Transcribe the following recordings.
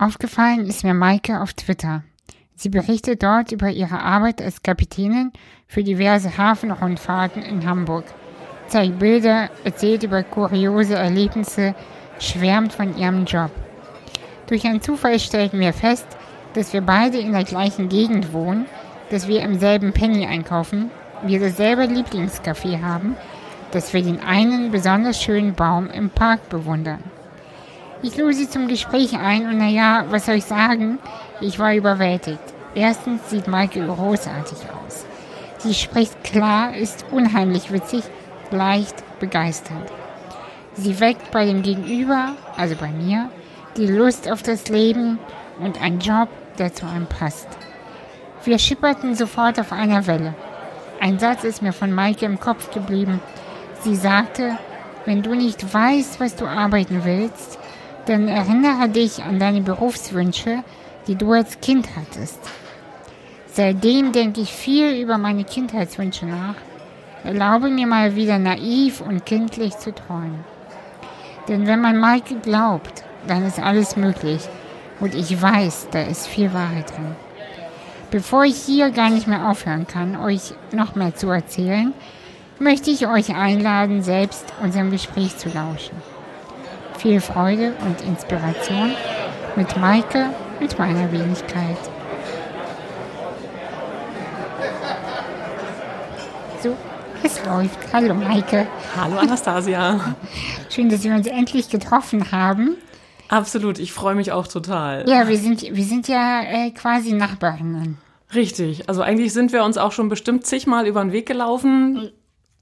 Aufgefallen ist mir Maike auf Twitter. Sie berichtet dort über ihre Arbeit als Kapitänin für diverse Hafenrundfahrten in Hamburg, zeigt Bilder, erzählt über kuriose Erlebnisse, schwärmt von ihrem Job. Durch einen Zufall stellten wir fest, dass wir beide in der gleichen Gegend wohnen, dass wir im selben Penny einkaufen, wir dasselbe Lieblingscafé haben, dass wir den einen besonders schönen Baum im Park bewundern. Ich lud sie zum Gespräch ein und naja, was soll ich sagen? Ich war überwältigt. Erstens sieht Maike großartig aus. Sie spricht klar, ist unheimlich witzig, leicht begeisternd. Sie weckt bei dem Gegenüber, also bei mir, die Lust auf das Leben und einen Job, der zu einem passt. Wir schipperten sofort auf einer Welle. Ein Satz ist mir von Maike im Kopf geblieben. Sie sagte, wenn du nicht weißt, was du arbeiten willst, dann erinnere dich an deine Berufswünsche, die du als Kind hattest. Seitdem denke ich viel über meine Kindheitswünsche nach, erlaube mir mal wieder naiv und kindlich zu träumen. Denn wenn man Maike glaubt, dann ist alles möglich und ich weiß, da ist viel Wahrheit drin. Bevor ich hier gar nicht mehr aufhören kann, euch noch mehr zu erzählen, möchte ich euch einladen, selbst unserem Gespräch zu lauschen. Viel Freude und Inspiration mit Maike und meiner Wenigkeit. So, es läuft. Hallo Maike. Hallo Anastasia. Schön, dass wir uns endlich getroffen haben. Absolut, ich freue mich auch total. Ja, wir sind, wir sind ja äh, quasi Nachbarinnen. Richtig, also eigentlich sind wir uns auch schon bestimmt zigmal über den Weg gelaufen.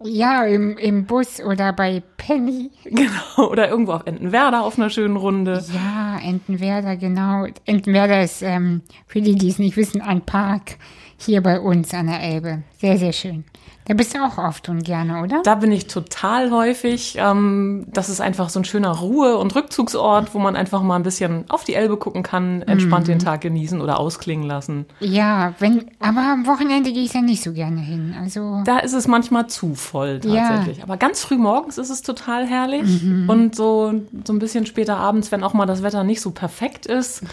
Ja, im, im Bus oder bei Penny. Genau, oder irgendwo auf Entenwerder auf einer schönen Runde. Ja, Entenwerder, genau. Entenwerder ist, ähm, für die, die es nicht wissen, ein Park hier bei uns an der Elbe. Sehr, sehr schön. Da bist du auch oft und gerne, oder? Da bin ich total häufig. Ähm, das ist einfach so ein schöner Ruhe- und Rückzugsort, wo man einfach mal ein bisschen auf die Elbe gucken kann, entspannt den Tag genießen oder ausklingen lassen. Ja, wenn, aber am Wochenende gehe ich da nicht so gerne hin. Also Da ist es manchmal zu voll Ja. tatsächlich. Aber ganz früh morgens ist es total herrlich. Und so, so ein bisschen später abends, wenn auch mal das Wetter nicht so perfekt ist. Ja.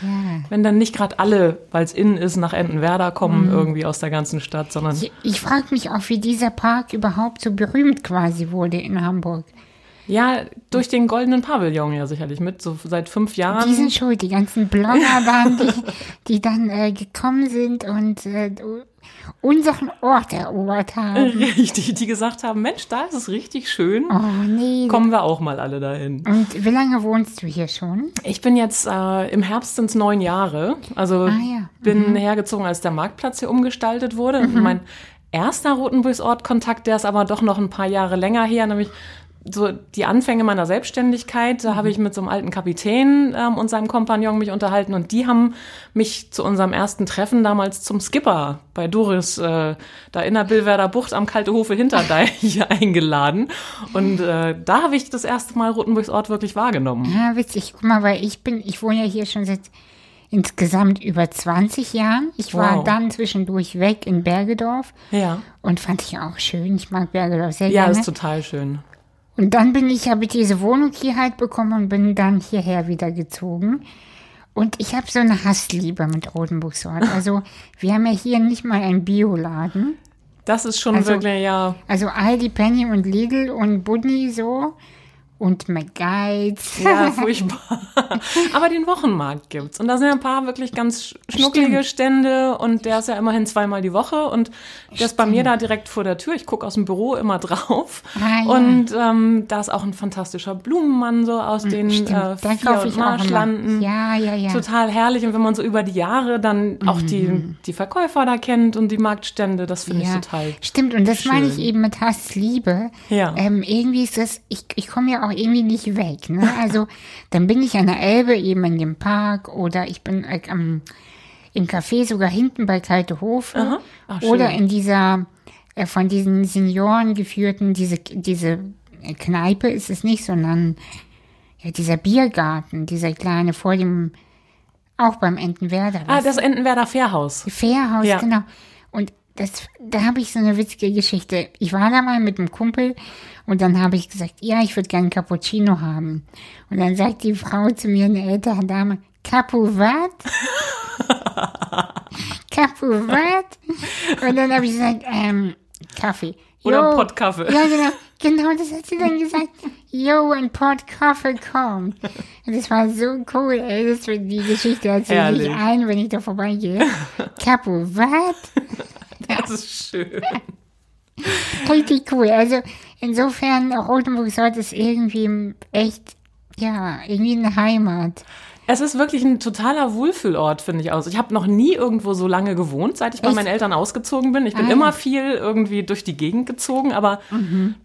Wenn dann nicht gerade alle, weil es innen ist, nach Entenwerder kommen, irgendwie aus der ganzen Stadt, sondern ich, ich frage mich auch, wie dieser Park überhaupt so berühmt quasi wurde in Hamburg. ja, durch den goldenen Pavillon ja sicherlich mit, so seit fünf Jahren. Die sind schuld, die ganzen Blogger waren, die, die dann äh, gekommen sind und äh, unseren Ort erobert haben. Richtig, die gesagt haben, Mensch, da ist es richtig schön. Oh nee. Kommen wir auch mal alle dahin. Und wie lange wohnst du hier schon? Ich bin jetzt äh, im Herbst sind neun Jahre. Also Ah, ja. Mhm. bin hergezogen, als der Marktplatz hier umgestaltet wurde. Mein erster Rotenburgsort-Kontakt, der ist aber doch noch ein paar Jahre länger her, nämlich so die Anfänge meiner Selbstständigkeit, da habe ich mit so einem alten Kapitän ähm, und seinem Kompagnon mich unterhalten und die haben mich zu unserem ersten Treffen damals zum Skipper bei Doris äh, da in der Billwerder Bucht am Kaltehofe Hinterdeich eingeladen und äh, da habe ich das erste Mal Rotenburgsort wirklich wahrgenommen. Ja, witzig. Guck mal, weil ich bin, ich wohne ja hier schon seit insgesamt über 20 Jahren. Ich war Wow. dann zwischendurch weg in Bergedorf Ja. und fand ich auch schön. Ich mag Bergedorf sehr Ja, gerne. ist total schön. Und dann bin ich, habe ich diese Wohnung hier halt bekommen und bin dann hierher wieder gezogen. Und ich habe so eine Hassliebe mit Rotenburgsort. Also wir haben ja hier nicht mal einen Bioladen. Das ist schon Also- wirklich, ja. Also Aldi, Penny und Lidl und Budni so. Und McGuides. Ja, furchtbar. Aber den Wochenmarkt gibt's. Und da sind ja ein paar wirklich ganz sch- schnucklige Stimmt. Stände. Und der ist ja immerhin zweimal die Woche. Und der ist bei mir da direkt vor der Tür. Ich gucke aus dem Büro immer drauf. Ah, ja. Und ähm, da ist auch ein fantastischer Blumenmann so aus den Stimmt, äh, Vier- und ich. Marschlanden. Ja, ja, ja. Total herrlich. Und wenn man so über die Jahre dann auch die, die Verkäufer da kennt und die Marktstände, das finde ich ja. total Stimmt, und das meine ich schön. eben mit Hassliebe. Ja. Ähm, irgendwie ist das, ich, ich komme ja auch irgendwie nicht weg. Ne? Also dann bin ich an der Elbe eben in dem Park oder ich bin äh, am, im Café sogar hinten bei Kalte Hofe. Ach, oder in dieser äh, von diesen Senioren geführten, diese, diese Kneipe ist es nicht, sondern ja, dieser Biergarten, dieser kleine vor dem, auch beim Entenwerder. Ah, das Entenwerder Fährhaus. Fährhaus, Ja. genau. Und das, da habe ich so eine witzige Geschichte. Ich war da mal mit einem Kumpel und dann habe ich gesagt, ja, ich würde gerne Cappuccino haben. Und dann sagt die Frau zu mir, eine ältere Dame, Capu wat? Capu wat? Und dann habe ich gesagt, ähm, Kaffee. Oder Jo. Pott Kaffee. Ja, genau. Genau, das hat sie dann gesagt. Yo, ein Pot Kaffee kommt. Und das war so cool, ey. Das war die Geschichte erzähle ich ein, wenn ich da vorbeigehe. Capu, wat? Das ist schön. Richtig cool. Also insofern, Rotenburg Sort ist irgendwie echt, ja, irgendwie eine Heimat. Es ist wirklich ein totaler Wohlfühlort, finde ich aus. Ich habe noch nie irgendwo so lange gewohnt, seit ich bei Echt? meinen Eltern ausgezogen bin. Ich bin Ah, immer ja. viel irgendwie durch die Gegend gezogen, aber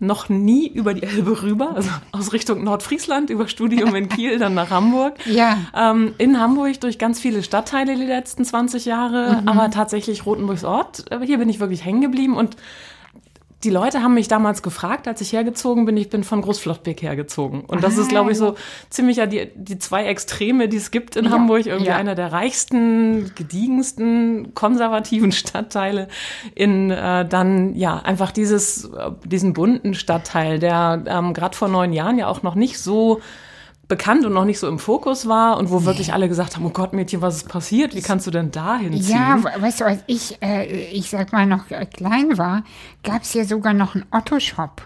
noch nie über die Elbe rüber. Also aus Richtung Nordfriesland, über Studium in Kiel, dann nach Hamburg. Ja. Ähm, in Hamburg durch ganz viele Stadtteile die letzten 20 Jahre, Mhm. aber tatsächlich Rotenburgs Ort. äh, Hier bin ich wirklich hängen geblieben und die Leute haben mich damals gefragt, als ich hergezogen bin. Ich bin von Großflottbeck hergezogen. Und das Ah, ist, glaube ich, so ziemlich ja die, die zwei Extreme, die es gibt in Ja, Hamburg. Irgendwie ja. einer der reichsten, gediegensten, konservativen Stadtteile in äh, dann, ja, einfach dieses, äh, diesen bunten Stadtteil, der ähm, gerade vor neun Jahren ja auch noch nicht so bekannt und noch nicht so im Fokus war und wo wirklich alle gesagt haben, oh Gott, Mädchen, was ist passiert? Wie kannst du denn da hinziehen? Ja, we- weißt du, als ich, äh, ich sag mal, noch äh, klein war, gab es hier sogar noch einen Otto-Shop.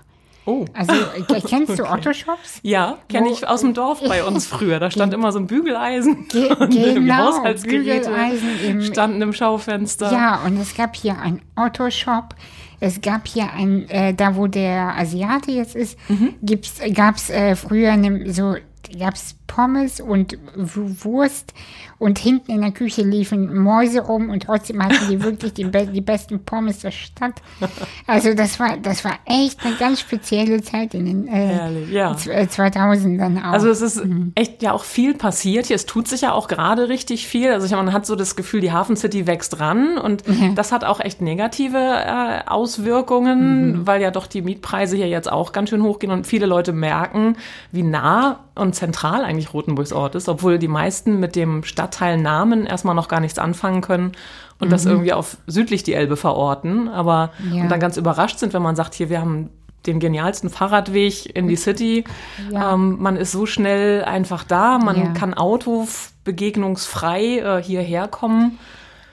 oh. Also, äh, kennst du Otto-Shops? Ja, kenne ich aus dem Dorf bei uns früher. Da stand immer so ein Bügeleisen Ge- und genau, Haushaltsgeräte Bügeleisen im- standen im Schaufenster. Ja, und es gab hier einen Otto-Shop. Es gab hier ein, äh, da wo der Asiate jetzt ist, Mhm. gibt's, gab's äh, früher ne, so, gab's Pommes und Wurst und hinten in der Küche liefen Mäuse rum und trotzdem hatten die wirklich die, be die besten Pommes der Stadt. Also das war, das war echt eine ganz spezielle Zeit in den äh, Herrlich, ja. z- äh, 2000ern auch. Also es ist echt ja auch viel passiert hier. Es tut sich ja auch gerade richtig viel. Also ich man hat so das Gefühl, die Hafen City wächst ran und das hat auch echt negative äh, Auswirkungen, weil ja doch die Mietpreise hier jetzt auch ganz schön hochgehen und viele Leute merken, wie nah und zentral eigentlich Rotenburgs Ort ist, obwohl die meisten mit dem Stadtteilnamen erstmal noch gar nichts anfangen können und das irgendwie auf südlich die Elbe verorten, aber Ja. und dann ganz überrascht sind, wenn man sagt, hier wir haben den genialsten Fahrradweg in die City. Ja. Ähm, man ist so schnell einfach da, man Ja. kann Auto begegnungsfrei äh, hierher kommen.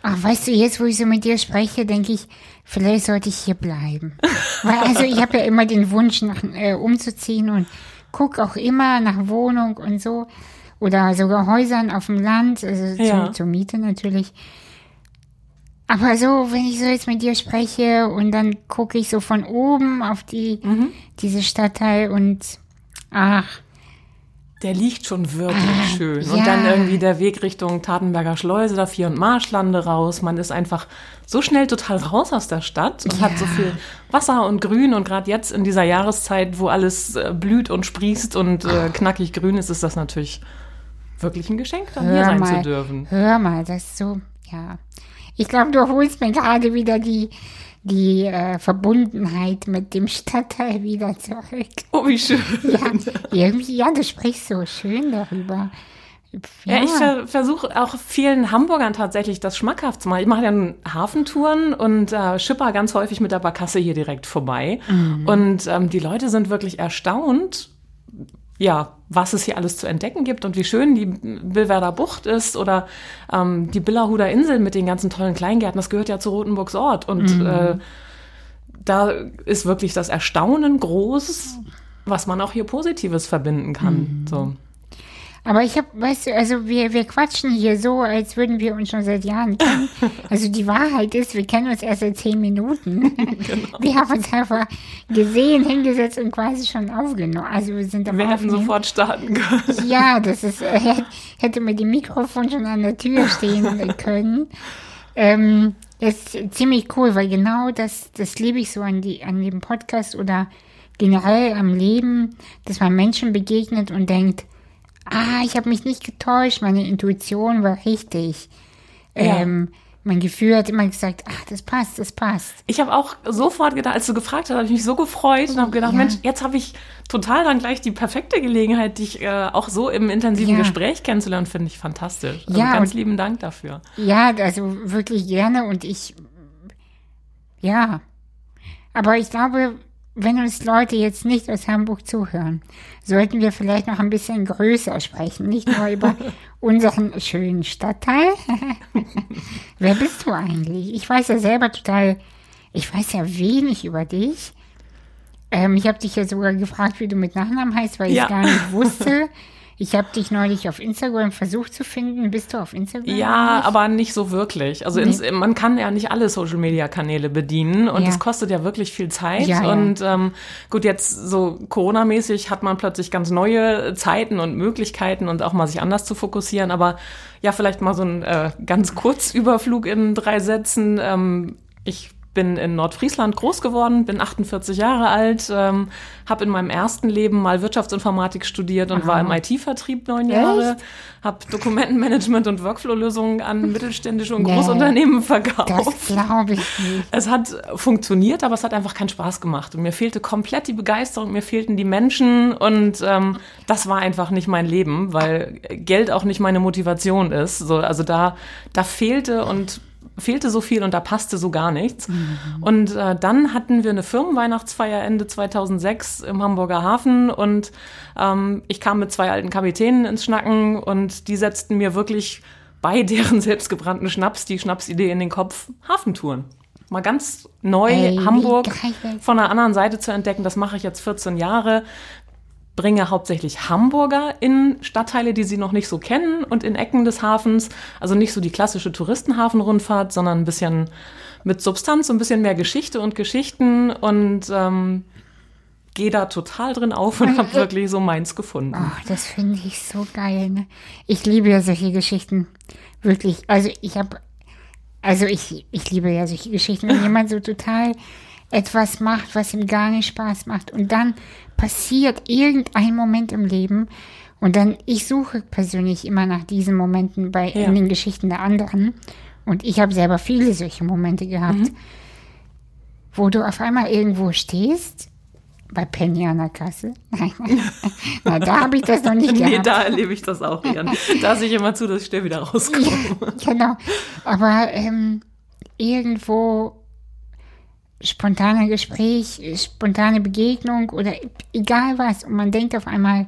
Ach, weißt du, jetzt wo ich so mit dir spreche, denke ich, vielleicht sollte ich hier bleiben. Weil also ich habe ja immer den Wunsch, nach, äh, umzuziehen und guck auch immer nach Wohnung und so. Oder sogar Häusern auf dem Land, also Ja. zum, zur Miete natürlich. Aber so, wenn ich so jetzt mit dir spreche und dann gucke ich so von oben auf die, Mhm. diese Stadtteil und ach, Der liegt schon wirklich Ah, schön. ja. Und dann irgendwie der Weg Richtung Tatenberger Schleuse, da Vier- und Marschlande raus. Man ist einfach so schnell total raus aus der Stadt und hat so Ja. viel Wasser und Grün. Und gerade jetzt in dieser Jahreszeit, wo alles äh, blüht und sprießt und äh, knackig grün ist, ist das natürlich wirklich ein Geschenk, dann hier hör sein mal, zu dürfen. hör mal, das ist so, ja. Ich glaube, du holst mir gerade wieder die, die äh, Verbundenheit mit dem Stadtteil wieder zurück. Oh, wie schön. Ja, irgendwie, ja, du sprichst so schön darüber. Ja, ich ver versuche auch vielen Hamburgern tatsächlich das schmackhaft zu machen. Ich mache ja nun Hafentouren und äh, schipper ganz häufig mit der Barkasse hier direkt vorbei. Und ähm, die Leute sind wirklich erstaunt, ja, was es hier alles zu entdecken gibt und wie schön die Billwerder Bucht ist oder ähm, die Billerhuder Insel mit den ganzen tollen Kleingärten. Das gehört ja zu Rotenburgs Ort. Und äh, da ist wirklich das Erstaunen groß, was man auch hier Positives verbinden kann. So. Aber ich habe, weißt du, also wir, wir quatschen hier so, als würden wir uns schon seit Jahren kennen. Also die Wahrheit ist, wir kennen uns erst seit zehn Minuten. Wir haben uns einfach gesehen, hingesetzt und quasi schon aufgenommen. Also wir sind am Wir hätten sofort starten können. Ja, das ist, äh, hätte- hätte mir die Mikrofon schon an der Tür stehen können. Ähm, das ist ziemlich cool, weil genau das, das liebe ich so an, die, an dem Podcast oder generell am Leben, dass man Menschen begegnet und denkt, ah, ich habe mich nicht getäuscht, meine Intuition war richtig. Ja. Ähm, mein Gefühl hat immer gesagt, ach, das passt, das passt. Ich habe auch sofort gedacht, als du gefragt hast, habe ich mich so gefreut und habe gedacht, Ja. Mensch, jetzt habe ich total dann gleich die perfekte Gelegenheit, dich äh, auch so im intensiven Ja. Gespräch kennenzulernen, finde ich fantastisch. Also Ja, ganz und- lieben Dank dafür. Ja, also wirklich gerne und ich Ja. Aber ich glaube, wenn uns Leute jetzt nicht aus Hamburg zuhören, sollten wir vielleicht noch ein bisschen größer sprechen, nicht nur über unseren schönen Stadtteil. Wer bist du eigentlich? Ich weiß ja selber total, ich weiß ja wenig über dich. Ähm, ich habe dich ja sogar gefragt, wie du mit Nachnamen heißt, weil ich Ja. es gar nicht wusste. Ich habe dich neulich auf Instagram versucht zu finden. Bist du auf Instagram? Ja, eigentlich? aber nicht so wirklich. Also ins, man kann ja nicht alle Social-Media-Kanäle bedienen und Ja. es kostet ja wirklich viel Zeit. Ja, ja. und ähm, gut, jetzt so Corona-mäßig hat man plötzlich ganz neue Zeiten und Möglichkeiten und auch mal sich anders zu fokussieren. Aber ja, vielleicht mal so ein äh, ganz Kurzüberflug in drei Sätzen. Ähm, ich bin in Nordfriesland groß geworden, bin 48 Jahre alt, ähm, habe in meinem ersten Leben mal Wirtschaftsinformatik studiert und war im IT-Vertrieb neun Jahre, habe Dokumentenmanagement und Workflow-Lösungen an mittelständische und Nee. Großunternehmen verkauft. Das glaube ich nicht. Es hat funktioniert, aber es hat einfach keinen Spaß gemacht. Und mir fehlte komplett die Begeisterung, mir fehlten die Menschen und ähm, das war einfach nicht mein Leben, weil Geld auch nicht meine Motivation ist. So, also da, da fehlte und fehlte so viel und da passte so gar nichts. Und äh, dann hatten wir eine Firmenweihnachtsfeier Ende 2006 im Hamburger Hafen und ähm, ich kam mit zwei alten Kapitänen ins Schnacken und die setzten mir wirklich bei deren selbstgebrannten Schnaps die Schnapsidee in den Kopf, Hafentouren. Mal ganz neu Ey, Hamburg von der anderen Seite zu entdecken, das mache ich jetzt 14 Jahre. Bringe hauptsächlich Hamburger in Stadtteile, die sie noch nicht so kennen und in Ecken des Hafens. Also nicht so die klassische Touristenhafenrundfahrt, sondern ein bisschen mit Substanz, ein bisschen mehr Geschichte und Geschichten und ähm, gehe da total drin auf und habe wirklich so meins gefunden. Oh, das finde ich so geil. Ne? Ich liebe ja solche Geschichten. Wirklich. Also ich habe, also ich, ich liebe ja solche Geschichten, wenn jemand so total etwas macht, was ihm gar nicht Spaß macht und dann passiert irgendein Moment im Leben und dann, ich suche persönlich immer nach diesen Momenten bei Ja. in den Geschichten der anderen und ich habe selber viele solche Momente gehabt, wo du auf einmal irgendwo stehst, bei Penny an der Kasse. Nein, na, da habe ich das noch nicht gehabt. Nee, da erlebe ich das auch gern. Da sehe ich immer zu, dass ich schnell wieder rauskomme. Genau. Aber ähm, irgendwo spontane Gespräch, spontane Begegnung oder egal was. Und man denkt auf einmal,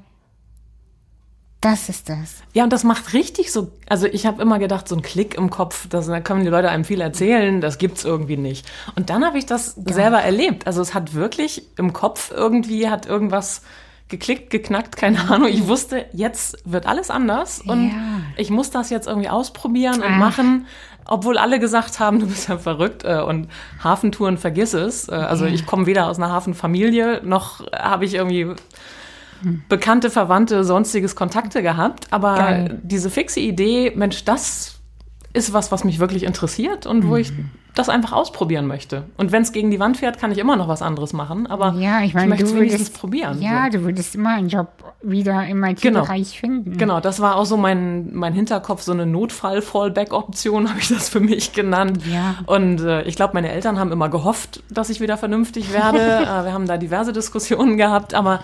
das ist das. Ja, und das macht richtig so, also ich habe immer gedacht, so ein Klick im Kopf, das, da können die Leute einem viel erzählen, das gibt's irgendwie nicht. Und dann habe ich das selber erlebt. Also es hat wirklich im Kopf irgendwie, hat irgendwas geklickt, geknackt, keine Ahnung. Ich wusste, jetzt wird alles anders und Ja. ich muss das jetzt irgendwie ausprobieren und Ach. machen. Obwohl alle gesagt haben, du bist ja verrückt äh, und Hafentouren vergiss es. Äh, also ich komme weder aus einer Hafenfamilie, noch habe ich irgendwie Bekannte, Verwandte, sonstiges Kontakte gehabt. Aber Geil. diese fixe Idee, Mensch, das ist was, was mich wirklich interessiert und wo ich Mhm. Das einfach ausprobieren möchte. Und wenn es gegen die Wand fährt, kann ich immer noch was anderes machen. Aber Ja, ich meine, möchte du es wenigstens probieren. Ja, so. du würdest immer einen Job wieder im Genau. IT-Bereich finden. Genau, das war auch so mein, mein Hinterkopf, so eine Notfall-Fallback-Option, habe ich das für mich genannt. Ja. Und äh, ich glaube, meine Eltern haben immer gehofft, dass ich wieder vernünftig werde. äh, wir haben da diverse Diskussionen gehabt, aber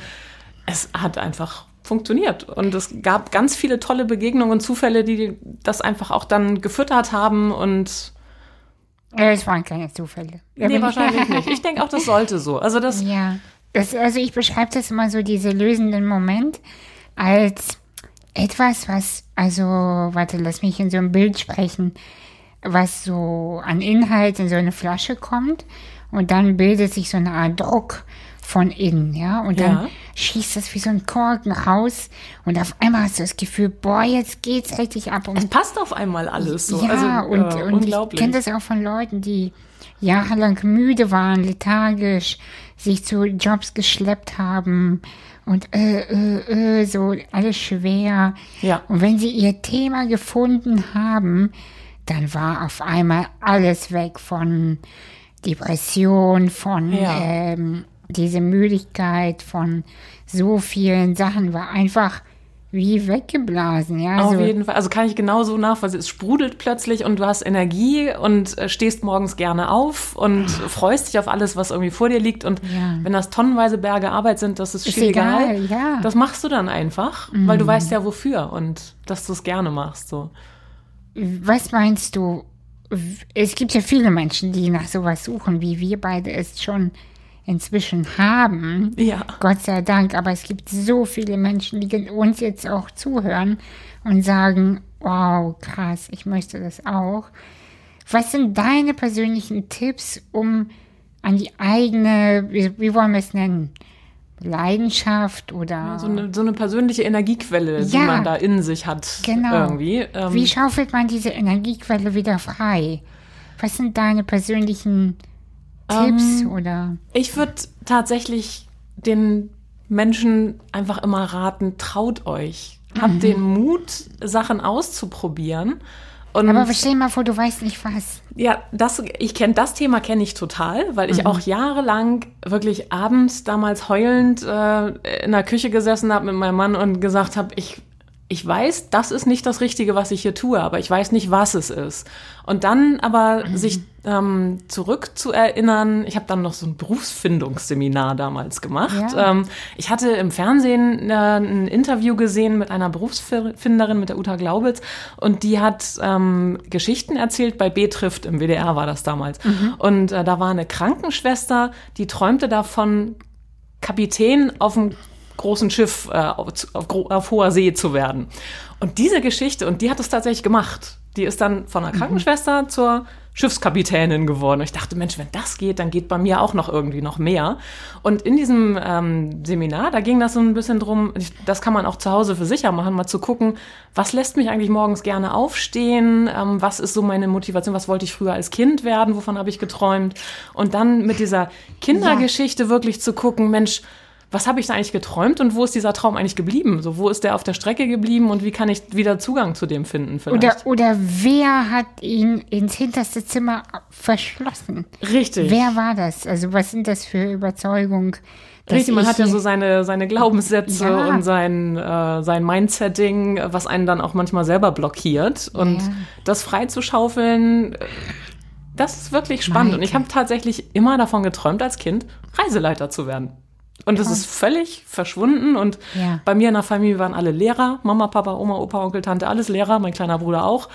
es hat einfach funktioniert. Und es gab ganz viele tolle Begegnungen und Zufälle, die das einfach auch dann gefüttert haben und Es waren keine Zufälle. Da nee, ich- wahrscheinlich nicht. Ich denke auch, das sollte so. Also das, Ja, das, also ich beschreibe das immer so, diese lösenden Moment, als etwas, was, also, warte, lass mich in so ein Bild sprechen, was so an Inhalt in so eine Flasche kommt und dann bildet sich so eine Art Druck von innen, ja, und dann Ja. schießt das wie so ein Korken raus und auf einmal hast du das Gefühl, boah, jetzt geht's richtig ab und passt auf einmal alles so. ja, also, und, äh, und unglaublich. ich kenne das auch von Leuten, die jahrelang müde waren, lethargisch, sich zu Jobs geschleppt haben und äh, äh, äh, so alles schwer. Ja. Und wenn sie ihr Thema gefunden haben, dann war auf einmal alles weg von Depression, von Ja. ähm, diese Müdigkeit, von so vielen Sachen, war einfach wie weggeblasen. Ja, Auf so. jeden Fall. Also kann ich genauso nachvollziehen. Es sprudelt plötzlich und du hast Energie und äh, stehst morgens gerne auf und freust dich auf alles, was irgendwie vor dir liegt. Und Ja. wenn das tonnenweise Berge Arbeit sind, das ist, Ist egal, egal. ja. Mhm. Das machst du dann einfach, weil du weißt ja wofür und dass du es gerne machst. So. Was meinst du, es gibt ja viele Menschen, die nach sowas suchen, wie wir beide es schon inzwischen haben. Ja. Gott sei Dank. Aber es gibt so viele Menschen, die uns jetzt auch zuhören und sagen, wow, krass, ich möchte das auch. Was sind deine persönlichen Tipps, um an die eigene, wie, wie wollen wir es nennen? Leidenschaft oder. Ja, so, eine, so, eine, persönliche Energiequelle, ja, die man da in sich hat. Genau. Irgendwie. Ähm, wie schaufelt man diese Energiequelle wieder frei? Was sind deine persönlichen Tipps ähm, oder? Ich würde tatsächlich den Menschen einfach immer raten, traut euch. Habt mhm. den Mut, Sachen auszuprobieren und Aber stell dir mal vor, du weißt nicht was. Ja, das, ich kenne das Thema kenne ich total, weil ich mhm. auch jahrelang wirklich abends damals heulend äh, in der Küche gesessen habe mit meinem Mann und gesagt habe, ich ich weiß, das ist nicht das Richtige, was ich hier tue, aber ich weiß nicht, was es ist. Und dann aber mhm. sich ähm, zurückzuerinnern, ich habe dann noch so ein Berufsfindungsseminar damals gemacht. Ja. Ähm, ich hatte im Fernsehen äh, ein Interview gesehen mit einer Berufsfinderin, mit der Uta Glaubitz, und die hat ähm, Geschichten erzählt, bei B trifft, im WDR war das damals. Mhm. Und äh, da war eine Krankenschwester, die träumte davon, Kapitän auf dem großen Schiff äh, auf, auf, auf, hoher See zu werden. Und diese Geschichte, und die hat es tatsächlich gemacht. Die ist dann von einer mhm. Krankenschwester mhm. zur Schiffskapitänin geworden. Und ich dachte, Mensch, wenn das geht, dann geht bei mir auch noch irgendwie noch mehr. Und in diesem ähm, Seminar, da ging das so ein bisschen drum, das kann man auch zu Hause für sicher machen, mal zu gucken, was lässt mich eigentlich morgens gerne aufstehen, ähm, was ist so meine Motivation, was wollte ich früher als Kind werden, wovon habe ich geträumt. Und dann mit dieser Kindergeschichte ja. wirklich zu gucken, Mensch, was habe ich da eigentlich geträumt und wo ist dieser Traum eigentlich geblieben? So, wo ist der auf der Strecke geblieben und wie kann ich wieder Zugang zu dem finden vielleicht? Oder, oder wer hat ihn ins hinterste Zimmer verschlossen? Richtig. Wer war das? Also was sind das für Überzeugungen? Richtig, man hat ja so seine, seine Glaubenssätze ja. und sein, äh, sein Mindsetting, was einen dann auch manchmal selber blockiert. Und ja. das freizuschaufeln, das ist wirklich spannend. Maike. Und ich habe tatsächlich immer davon geträumt, als Kind Reiseleiter zu werden. Und es ist völlig verschwunden. Und ja. bei mir in der Familie waren alle Lehrer. Mama, Papa, Oma, Opa, Onkel, Tante, alles Lehrer. Mein kleiner Bruder auch.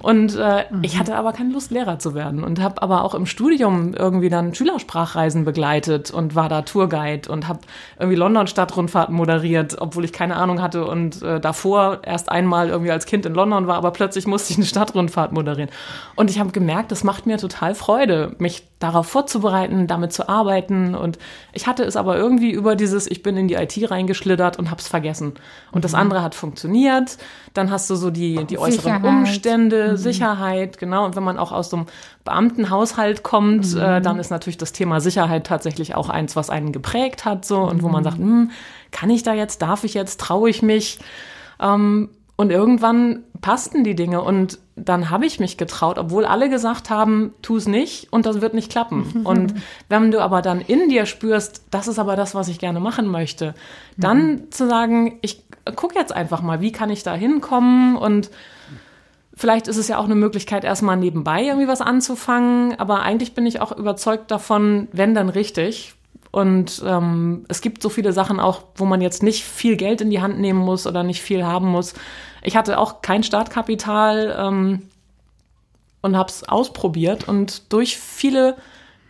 Und äh, mhm. ich hatte aber keine Lust, Lehrer zu werden. Und habe aber auch im Studium irgendwie dann Schülersprachreisen begleitet und war da Tourguide und habe irgendwie London-Stadtrundfahrten moderiert, obwohl ich keine Ahnung hatte. Und äh, davor erst einmal irgendwie als Kind in London war, aber plötzlich musste ich eine Stadtrundfahrt moderieren. Und ich habe gemerkt, das macht mir total Freude, mich darauf vorzubereiten, damit zu arbeiten. Und ich hatte es aber irgendwie über dieses, ich bin in die IT reingeschlittert und hab's vergessen. Und mhm. das andere hat funktioniert. Dann hast du so die, die äußeren Sicherheit. Umstände, mhm. Sicherheit, genau. Und wenn man auch aus so einem Beamtenhaushalt kommt, mhm. äh, dann ist natürlich das Thema Sicherheit tatsächlich auch eins, was einen geprägt hat, so. Und wo man mhm. sagt, hm, kann ich da jetzt, darf ich jetzt, traue ich mich? Ähm, und irgendwann passten die Dinge und dann habe ich mich getraut, obwohl alle gesagt haben, tu es nicht und das wird nicht klappen. und wenn du aber dann in dir spürst, das ist aber das, was ich gerne machen möchte, dann mhm. zu sagen, ich gucke jetzt einfach mal, wie kann ich da hinkommen und Vielleicht ist es ja auch eine Möglichkeit, erstmal nebenbei irgendwie was anzufangen, aber eigentlich bin ich auch überzeugt davon, wenn dann richtig, und ähm, es gibt so viele Sachen auch, wo man jetzt nicht viel Geld in die Hand nehmen muss oder nicht viel haben muss. Ich hatte auch kein Startkapital ähm, und habe es ausprobiert und durch viele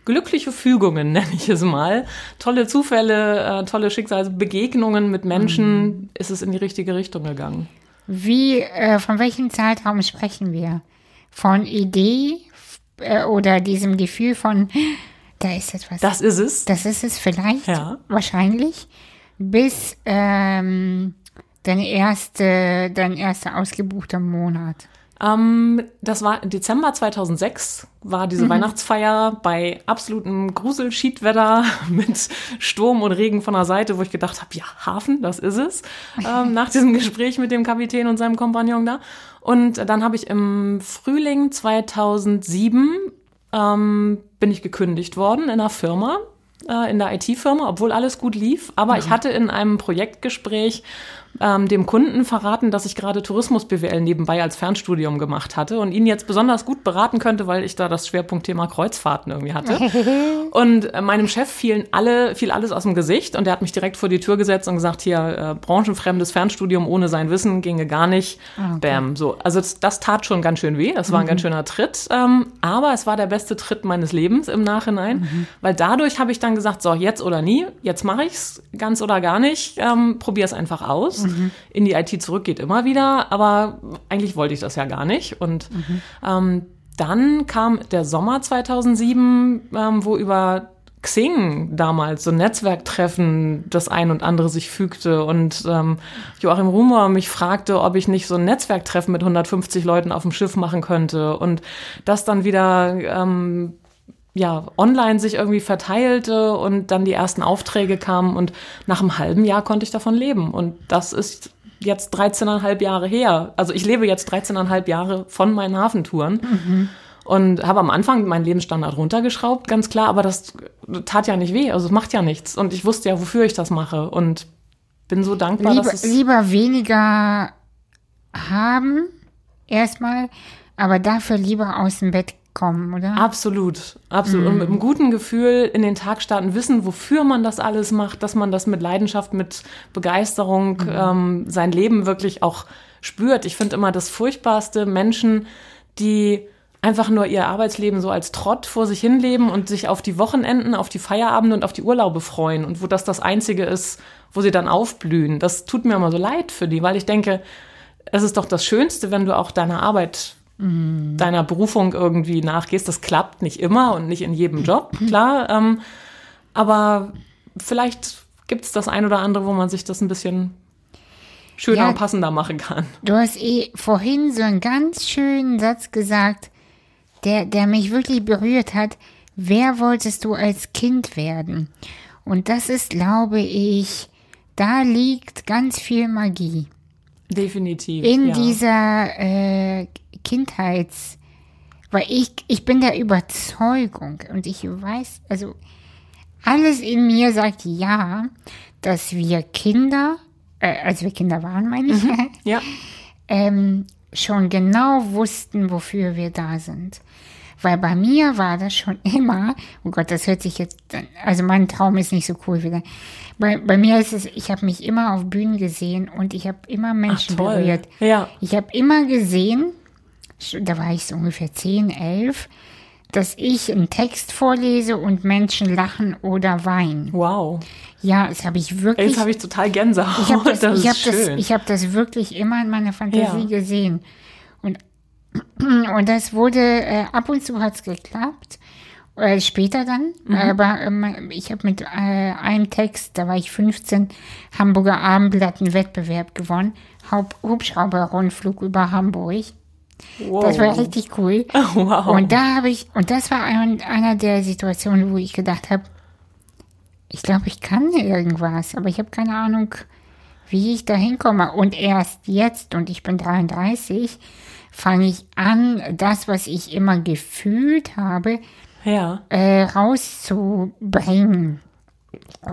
glückliche Fügungen, nenne ich es mal, tolle Zufälle, äh, tolle Schicksalsbegegnungen mit Menschen, mhm. ist es in die richtige Richtung gegangen. Wie, äh, von welchem Zeitraum sprechen wir? Von Idee äh, oder diesem Gefühl von, da ist etwas. Das ist es. Das ist es vielleicht, ja. wahrscheinlich, bis ähm, dein, erste, dein erster ausgebuchter Monat. Ähm, das war Dezember 2006, war diese mhm. Weihnachtsfeier bei absolutem Grusel-Schiedwetter mit Sturm und Regen von der Seite, wo ich gedacht habe, ja, Hafen, das ist es, ähm, nach diesem Gespräch mit dem Kapitän und seinem Kompagnon da. Und dann habe ich im Frühling 2007 ähm, bin ich gekündigt worden in einer Firma, äh, in der IT-Firma, obwohl alles gut lief. Aber ja. ich hatte in einem Projektgespräch ähm, dem Kunden verraten, dass ich gerade Tourismus-BWL nebenbei als Fernstudium gemacht hatte und ihn jetzt besonders gut beraten könnte, weil ich da das Schwerpunktthema Kreuzfahrten irgendwie hatte. und äh, meinem Chef fielen alle, fiel alles aus dem Gesicht und der hat mich direkt vor die Tür gesetzt und gesagt, hier, äh, branchenfremdes Fernstudium ohne sein Wissen ginge gar nicht. Ah, okay. Bam, so. Also das, das tat schon ganz schön weh, das war ein ganz schöner Tritt, ähm, aber es war der beste Tritt meines Lebens im Nachhinein, weil dadurch habe ich dann gesagt, so, jetzt oder nie, jetzt mache ich's, ganz oder gar nicht, ähm, es einfach aus. In die IT zurück geht immer wieder, aber eigentlich wollte ich das ja gar nicht. Und ähm, dann kam der Sommer 2007, ähm, wo über Xing damals so ein Netzwerktreffen das ein und andere sich fügte und ähm, Joachim Rumor mich fragte, ob ich nicht so ein Netzwerktreffen mit 150 Leuten auf dem Schiff machen könnte. Und das dann wieder ähm, ja, online sich irgendwie verteilte und dann die ersten Aufträge kamen und nach einem halben Jahr konnte ich davon leben. Und das ist jetzt 13,5 Jahre her. Also ich lebe jetzt 13,5 Jahre von meinen Hafentouren. Und habe am Anfang meinen Lebensstandard runtergeschraubt, ganz klar, aber das tat ja nicht weh, also es macht ja nichts. Und ich wusste ja, wofür ich das mache. Und bin so dankbar, Lieber, dass es. lieber weniger haben, erstmal, aber dafür lieber aus dem Bett kommen, oder? Absolut, absolut. Und mit einem guten Gefühl in den Tag starten, wissen, wofür man das alles macht, dass man das mit Leidenschaft, mit Begeisterung, ähm, sein Leben wirklich auch spürt. Ich finde immer das Furchtbarste Menschen, die einfach nur ihr Arbeitsleben so als Trott vor sich hinleben und sich auf die Wochenenden, auf die Feierabende und auf die Urlaube freuen und wo das das Einzige ist, wo sie dann aufblühen. Das tut mir immer so leid für die, weil ich denke, es ist doch das Schönste, wenn du auch deiner Arbeit, deiner Berufung irgendwie nachgehst. Das klappt nicht immer und nicht in jedem Job, klar. Ähm, aber vielleicht gibt es das ein oder andere, wo man sich das ein bisschen schöner Ja. und passender machen kann. Du hast eh vorhin so einen ganz schönen Satz gesagt, der, der mich wirklich berührt hat. Wer wolltest du als Kind werden? Und das ist, glaube ich, da liegt ganz viel Magie. Definitiv. in ja. dieser äh, Kindheits, weil ich, ich bin der Überzeugung und ich weiß, also alles in mir sagt ja, dass wir Kinder, äh, als wir Kinder waren, meine ich, Ja, ähm, schon genau wussten, wofür wir da sind. Weil bei mir war das schon immer, oh Gott, das hört sich jetzt, also mein Traum ist nicht so cool wieder. Bei, bei mir ist es, ich habe mich immer auf Bühnen gesehen und ich habe immer Menschen toll. berührt. Ja. Ich habe immer gesehen, da war ich so ungefähr 10, 11, dass ich einen Text vorlese und Menschen lachen oder weinen. wow. Ja, das habe ich wirklich. Jetzt habe ich total Gänsehaut. Ich habe das, das ich hab das, ich hab das wirklich immer in meiner Fantasie Ja. gesehen. Und, und das wurde, äh, ab und zu hat's geklappt. Äh, später dann. Mhm. Aber ähm, ich habe mit äh, einem Text, da war ich 15, Hamburger Abendblatt einen Wettbewerb gewonnen. Haupt Hubschrauber-Rundflug über Hamburg. Wow. Das war richtig cool. wow. Und da habe ich, und das war ein, einer der Situationen, wo ich gedacht habe, ich glaube, ich kann irgendwas, aber ich habe keine Ahnung, wie ich da hinkomme. Und erst jetzt, und ich bin 33, fange ich an, das, was ich immer gefühlt habe, ja. äh, rauszubringen.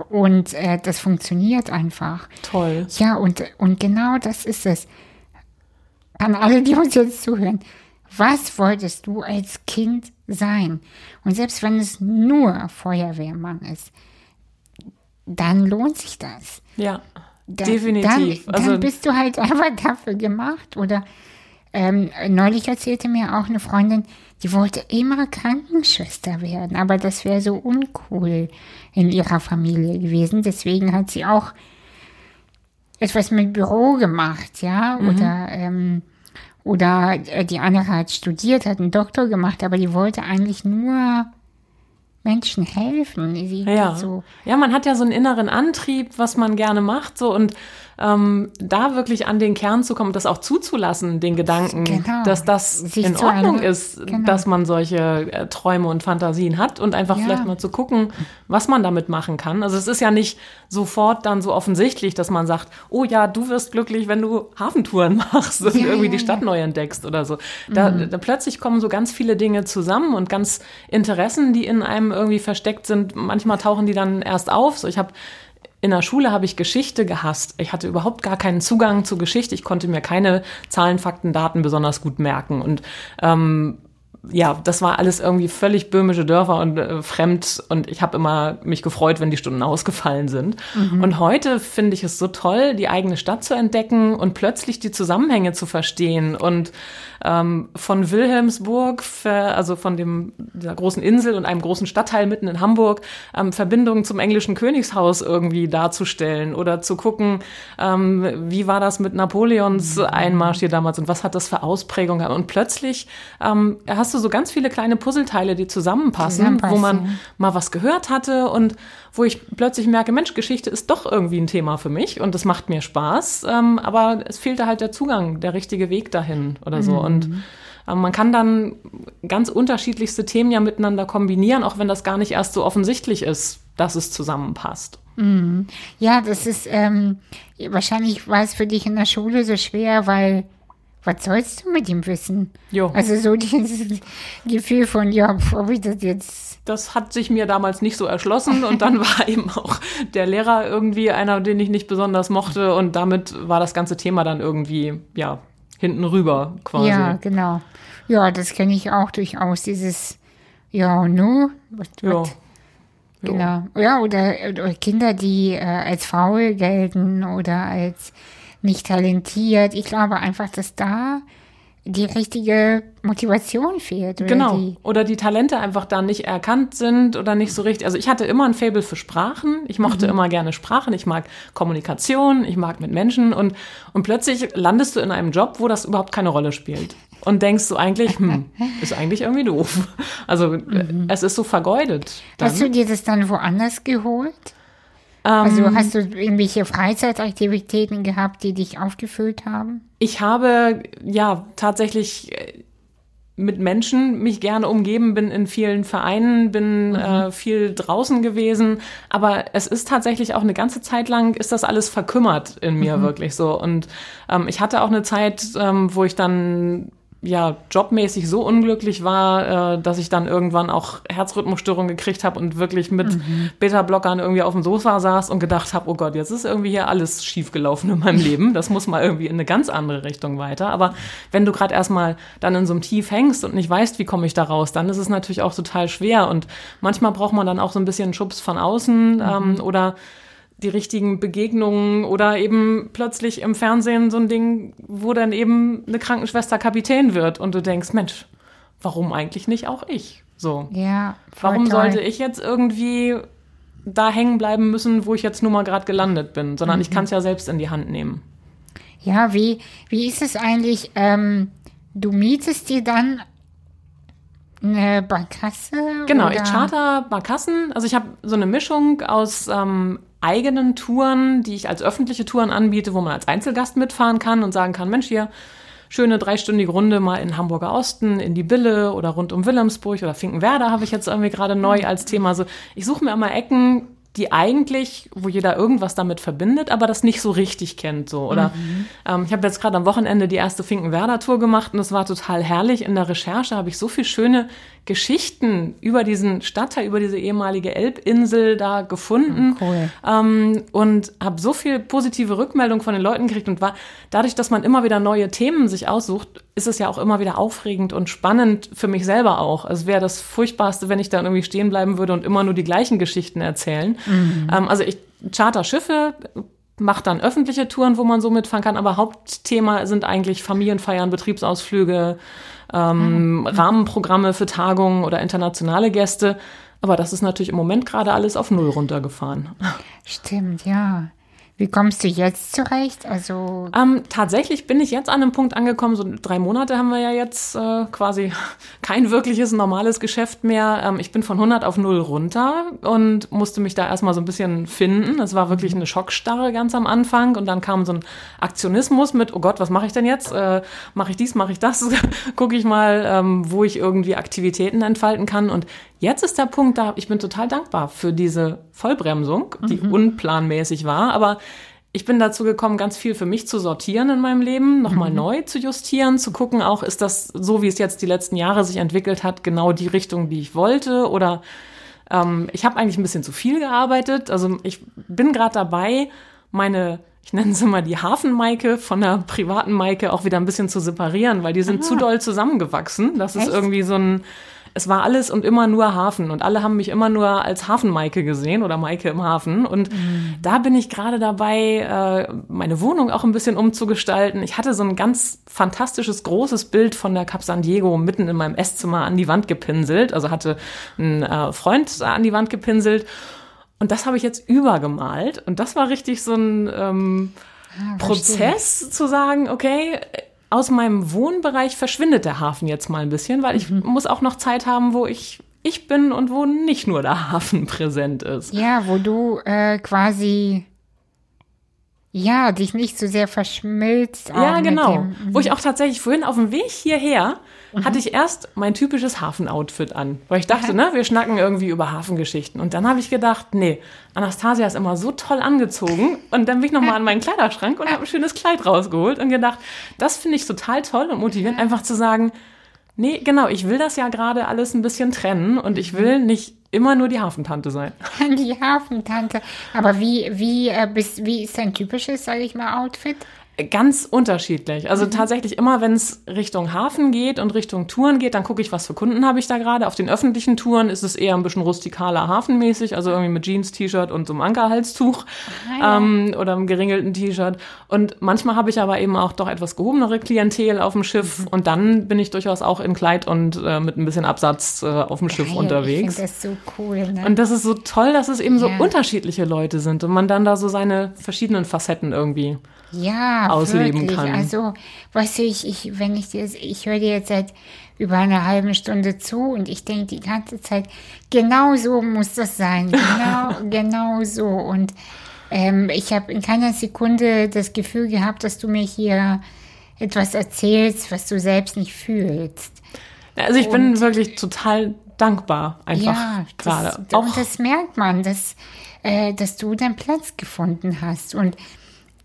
Und äh, das funktioniert einfach. Toll. Ja, und, und genau das ist es. An alle, die uns jetzt zuhören. Was wolltest du als Kind sein? Und selbst wenn es nur Feuerwehrmann ist, dann lohnt sich das. Ja. Da- Definitiv. Dann, also dann bist du halt einfach dafür gemacht. Oder ähm, neulich erzählte mir auch eine Freundin, die wollte immer Krankenschwester werden, aber das wäre so uncool in ihrer Familie gewesen. Deswegen hat sie auch etwas mit Büro gemacht, ja, Mhm. oder ähm, oder äh, die andere hat studiert, hat einen Doktor gemacht, aber die wollte eigentlich nur Menschen helfen. Sie Ja. so ja, man hat ja so einen inneren Antrieb, was man gerne macht, so und ähm, da wirklich an den Kern zu kommen, das auch zuzulassen, den Gedanken, Genau. dass das Sich in Ordnung einer- ist, genau. dass man solche äh, Träume und Fantasien hat und einfach Ja. vielleicht mal zu gucken, was man damit machen kann. Also es ist ja nicht sofort dann so offensichtlich, dass man sagt, oh ja, du wirst glücklich, wenn du Hafentouren machst und Ja, irgendwie ja, die Stadt neu entdeckst oder so. Da, da plötzlich kommen so ganz viele Dinge zusammen und ganz Interessen, die in einem irgendwie versteckt sind. Manchmal tauchen die dann erst auf. So, ich habe in der Schule habe ich Geschichte gehasst. Ich hatte überhaupt gar keinen Zugang zu Geschichte. Ich konnte mir keine Zahlen, Fakten, Daten besonders gut merken. Und ähm, ja, das war alles irgendwie völlig böhmische Dörfer und äh, fremd und ich habe immer mich gefreut, wenn die Stunden ausgefallen sind. Mhm. Und heute finde ich es so toll, die eigene Stadt zu entdecken und plötzlich die Zusammenhänge zu verstehen und ähm, von Wilhelmsburg, also von dem, dieser großen Insel und einem großen Stadtteil mitten in Hamburg, ähm, Verbindungen zum englischen Königshaus irgendwie darzustellen oder zu gucken, ähm, wie war das mit Napoleons Einmarsch hier damals und was hat das für Ausprägungen. Und plötzlich ähm, hast du so ganz viele kleine Puzzleteile, die zusammenpassen, zusammenpassen, wo man mal was gehört hatte und wo ich plötzlich merke, Mensch, Geschichte ist doch irgendwie ein Thema für mich und das macht mir Spaß, ähm, aber es fehlte halt der Zugang, der richtige Weg dahin oder so. Mhm. Und äh, man kann dann ganz unterschiedlichste Themen ja miteinander kombinieren, auch wenn das gar nicht erst so offensichtlich ist, dass es zusammenpasst. Mhm. Ja, das ist ähm, wahrscheinlich war es für dich in der Schule so schwer, weil was sollst du mit ihm wissen? Jo. Also so dieses Gefühl von, ja, ob ich das jetzt. Das hat sich mir damals nicht so erschlossen und dann war eben auch der Lehrer irgendwie einer, den ich nicht besonders mochte und damit war das ganze Thema dann irgendwie, ja, hinten rüber quasi. Ja, genau. Ja, das kenne ich auch durchaus, dieses Ja, nu? Was, ja. Genau. Ja, oder, oder Kinder, die äh, als faul gelten oder als nicht talentiert. Ich glaube einfach, dass da die richtige Motivation fehlt. Oder genau. Die oder die Talente einfach da nicht erkannt sind oder nicht so richtig. Also ich hatte immer ein Fable für Sprachen. Ich mochte mhm. immer gerne Sprachen. Ich mag Kommunikation. Ich mag mit Menschen. Und, und plötzlich landest du in einem Job, wo das überhaupt keine Rolle spielt. Und denkst du eigentlich, hm, ist eigentlich irgendwie doof. Also mhm. es ist so vergeudet. Dann. Hast du dir das dann woanders geholt? Also ähm, hast du irgendwelche Freizeitaktivitäten gehabt, die dich aufgefüllt haben? Ich habe ja tatsächlich äh, mit Menschen mich gerne umgeben, bin in vielen Vereinen, bin mhm. äh, viel draußen gewesen, aber es ist tatsächlich auch eine ganze Zeit lang ist das alles verkümmert in mir mhm. wirklich so und ähm, ich hatte auch eine Zeit, ähm, wo ich dann ja jobmäßig so unglücklich war, äh, dass ich dann irgendwann auch Herzrhythmusstörungen gekriegt habe und wirklich mit mhm. Beta-Blockern irgendwie auf dem Sofa saß und gedacht habe, oh Gott, jetzt ist irgendwie hier alles schiefgelaufen in meinem Leben. Das muss mal irgendwie in eine ganz andere Richtung weiter. Aber wenn du gerade erstmal dann in so einem Tief hängst und nicht weißt, wie komme ich da raus, dann ist es natürlich auch total schwer. Und manchmal braucht man dann auch so ein bisschen Schubs von außen mhm. ähm, oder die richtigen Begegnungen oder eben plötzlich im Fernsehen so ein Ding, wo dann eben eine Krankenschwester Kapitän wird und du denkst, Mensch, warum eigentlich nicht auch ich? So. Ja. Warum toll. sollte ich jetzt irgendwie da hängen bleiben müssen, wo ich jetzt nur mal gerade gelandet bin, sondern mhm. ich kann es ja selbst in die Hand nehmen. Ja, wie, wie ist es eigentlich? Ähm, du mietest dir dann eine Barkasse? Genau, oder? ich charter Barkassen. Also ich habe so eine Mischung aus ähm, eigenen Touren, die ich als öffentliche Touren anbiete, wo man als Einzelgast mitfahren kann und sagen kann, Mensch, hier schöne dreistündige Runde mal in Hamburger Osten, in die Bille oder rund um Wilhelmsburg oder Finkenwerder habe ich jetzt irgendwie gerade neu als Thema. So, ich suche mir immer Ecken, die eigentlich, wo jeder irgendwas damit verbindet, aber das nicht so richtig kennt. So. Oder mhm. ähm, ich habe jetzt gerade am Wochenende die erste Finkenwerder-Tour gemacht und es war total herrlich. In der Recherche habe ich so viel schöne Geschichten über diesen Stadtteil, über diese ehemalige Elbinsel da gefunden. Oh, cool. ähm, und habe so viel positive Rückmeldung von den Leuten gekriegt und war dadurch, dass man immer wieder neue Themen sich aussucht, ist es ja auch immer wieder aufregend und spannend für mich selber auch. Es wäre das Furchtbarste, wenn ich dann irgendwie stehen bleiben würde und immer nur die gleichen Geschichten erzählen. Mhm. Ähm, also ich charter Schiffe, mache dann öffentliche Touren, wo man so mitfahren kann, aber Hauptthema sind eigentlich Familienfeiern, Betriebsausflüge, ähm, mhm. Rahmenprogramme für Tagungen oder internationale Gäste. Aber das ist natürlich im Moment gerade alles auf Null runtergefahren. Stimmt, ja. Wie kommst du jetzt zurecht? Also ähm, tatsächlich bin ich jetzt an einem Punkt angekommen. So drei Monate haben wir ja jetzt äh, quasi kein wirkliches normales Geschäft mehr. Ähm, ich bin von 100 auf 0 runter und musste mich da erstmal so ein bisschen finden. Es war wirklich eine Schockstarre ganz am Anfang und dann kam so ein Aktionismus mit: Oh Gott, was mache ich denn jetzt? Äh, mache ich dies? Mache ich das? Gucke ich mal, ähm, wo ich irgendwie Aktivitäten entfalten kann. Und Jetzt ist der Punkt da, ich bin total dankbar für diese Vollbremsung, die mhm. unplanmäßig war, aber ich bin dazu gekommen, ganz viel für mich zu sortieren in meinem Leben, nochmal mhm. neu zu justieren, zu gucken, auch ist das so, wie es jetzt die letzten Jahre sich entwickelt hat, genau die Richtung, die ich wollte oder Ähm, ich habe eigentlich ein bisschen zu viel gearbeitet. Also ich bin gerade dabei, meine ich nenne sie mal die Hafenmaike von der privaten Maike auch wieder ein bisschen zu separieren, weil die sind Aha. zu doll zusammengewachsen. Das Echt? ist irgendwie so ein, es war alles und immer nur Hafen und alle haben mich immer nur als Hafenmaike gesehen oder Maike im Hafen und mhm. da bin ich gerade dabei, äh, meine Wohnung auch ein bisschen umzugestalten. Ich hatte so ein ganz fantastisches großes Bild von der Cap San Diego mitten in meinem Esszimmer an die Wand gepinselt, also hatte ein äh, Freund an die Wand gepinselt und das habe ich jetzt übergemalt. Und das war richtig so ein ähm, ah, Prozess zu sagen, okay, aus meinem Wohnbereich verschwindet der Hafen jetzt mal ein bisschen, weil ich mhm. muss auch noch Zeit haben, wo ich ich bin und wo nicht nur der Hafen präsent ist. Ja, wo du äh, quasi ja, dich nicht so sehr verschmilzt. Ja, genau. Dem, Wo ich auch tatsächlich vorhin auf dem Weg hierher mhm. hatte ich erst mein typisches Hafenoutfit an. Weil ich dachte, ne, wir schnacken irgendwie über Hafengeschichten. Und dann habe ich gedacht, nee, Anastasia ist immer so toll angezogen. Und dann bin ich nochmal an meinen Kleiderschrank und habe ein schönes Kleid rausgeholt und gedacht, das finde ich total toll und motivierend, einfach zu sagen, nee, genau, ich will das ja gerade alles ein bisschen trennen und ich will nicht immer nur die Hafentante sein. Die Hafentante. Aber wie, wie, äh, bist, wie ist dein typisches, sage ich mal, Outfit? Ganz unterschiedlich. Also mhm. tatsächlich immer, wenn es Richtung Hafen geht und Richtung Touren geht, dann gucke ich, was für Kunden habe ich da gerade. Auf den öffentlichen Touren ist es eher ein bisschen rustikaler hafenmäßig, also irgendwie mit Jeans, T-Shirt und so einem Ankerhalstuch ah, ähm, oder einem geringelten T-Shirt. Und manchmal habe ich aber eben auch doch etwas gehobenere Klientel auf dem Schiff mhm. und dann bin ich durchaus auch in Kleid und äh, mit ein bisschen Absatz äh, auf dem Geil, Schiff unterwegs. Ich das so cool. Ne? Und das ist so toll, dass es eben ja. so unterschiedliche Leute sind und man dann da so seine verschiedenen Facetten irgendwie ja, ausleben wirklich. kann. Also, weißt du, ich, ich, wenn ich dir, ich höre dir jetzt seit über einer halben Stunde zu und ich denke die ganze Zeit, genau so muss das sein, genau, genau so. Und ähm, ich habe in keiner Sekunde das Gefühl gehabt, dass du mir hier etwas erzählst, was du selbst nicht fühlst. Also ich und, bin wirklich total dankbar einfach ja, gerade. Und das merkt man, dass, äh, dass du deinen Platz gefunden hast und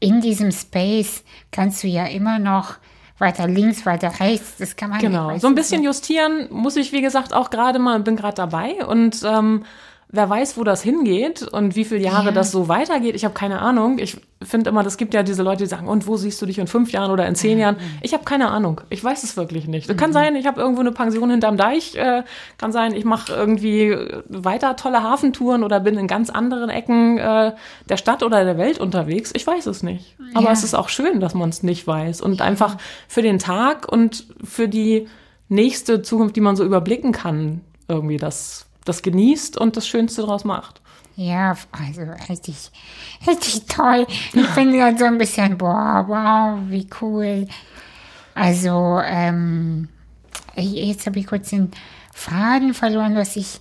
in diesem Space kannst du ja immer noch weiter links, weiter rechts, das kann man Genau, so ein bisschen justieren muss ich, wie gesagt, auch gerade mal, bin gerade dabei. Und ähm, wer weiß, wo das hingeht und wie viele Jahre ja. das so weitergeht. Ich habe keine Ahnung. Ich finde immer, es gibt ja diese Leute, die sagen, und wo siehst du dich in fünf Jahren oder in zehn. Jahren? Ich habe keine Ahnung. Ich weiß es wirklich nicht. Mhm. Kann sein, ich habe irgendwo eine Pension hinterm Deich. Äh, kann sein, ich mache irgendwie weiter tolle Hafentouren oder bin in ganz anderen Ecken äh, der Stadt oder der Welt unterwegs. Ich weiß es nicht. Aber ja. es ist auch schön, dass man es nicht weiß und ja. einfach für den Tag und für die nächste Zukunft, die man so überblicken kann, irgendwie das das genießt und das Schönste daraus macht. Ja, also richtig, richtig toll. Ich finde dann so ein bisschen, boah, wow, wie cool. Also, ähm, jetzt habe ich kurz den Faden verloren, was ich,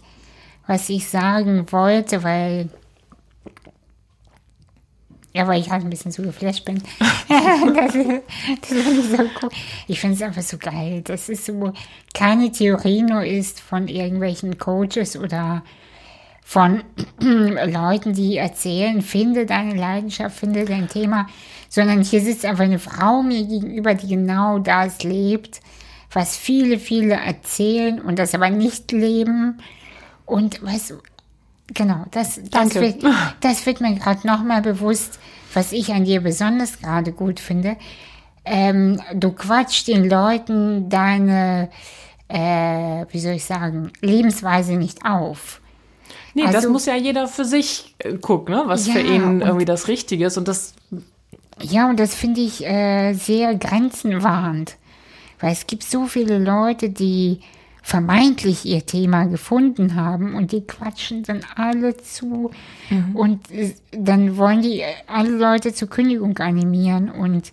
was ich sagen wollte, weil ja, weil ich halt ein bisschen so geflasht bin. das, das finde ich so cool. Ich finde es einfach so geil. Das ist so keine Theorie nur ist von irgendwelchen Coaches oder von Leuten, die erzählen, finde deine Leidenschaft, finde dein Thema, sondern hier sitzt einfach eine Frau mir gegenüber, die genau das lebt, was viele, viele erzählen und das aber nicht leben. Und weißt du, Genau, das, das, wird, das wird mir gerade nochmal bewusst, was ich an dir besonders gerade gut finde. Ähm, du quatscht den Leuten deine, äh, wie soll ich sagen, Lebensweise nicht auf. Nee, also, das muss ja jeder für sich äh, gucken, ne? was ja, für ihn irgendwie das Richtige ist. Und das ja, und das finde ich äh, sehr grenzenwahrend. Weil es gibt so viele Leute, die vermeintlich ihr Thema gefunden haben und die quatschen dann alle zu mhm. und dann wollen die alle Leute zur Kündigung animieren und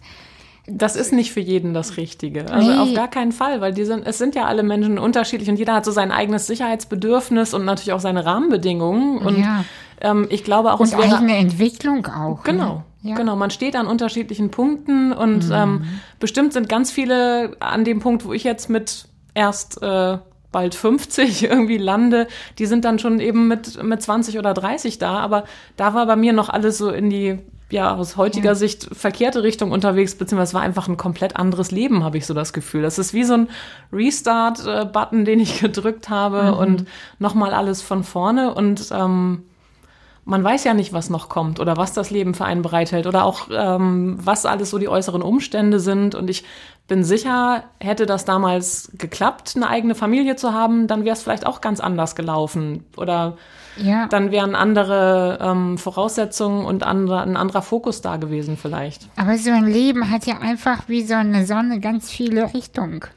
das ist nicht für jeden das Richtige. Also nee. auf gar keinen Fall, weil die sind, es sind ja alle Menschen unterschiedlich und jeder hat so sein eigenes Sicherheitsbedürfnis und natürlich auch seine Rahmenbedingungen. Und ja. ähm, ich glaube auch, und es wäre, eigene Entwicklung auch. Ne? Genau. Ne? Ja. Genau, man steht an unterschiedlichen Punkten und mhm. ähm, bestimmt sind ganz viele an dem Punkt, wo ich jetzt mit erst äh, bald 50 irgendwie lande, die sind dann schon eben mit, mit 20 oder 30 da. Aber da war bei mir noch alles so in die ja aus heutiger Ja. Sicht verkehrte Richtung unterwegs, beziehungsweise es war einfach ein komplett anderes Leben, habe ich so das Gefühl. Das ist wie so ein Restart-Button, den ich gedrückt habe und nochmal alles von vorne und ähm, man weiß ja nicht, was noch kommt oder was das Leben für einen bereithält oder auch ähm, was alles so die äußeren Umstände sind. Und ich bin sicher, hätte das damals geklappt, eine eigene Familie zu haben, dann wäre es vielleicht auch ganz anders gelaufen oder Ja. dann wären andere ähm, Voraussetzungen und andere, ein anderer Fokus da gewesen vielleicht. Aber so ein Leben hat ja einfach wie so eine Sonne ganz viele Richtungen. Ganz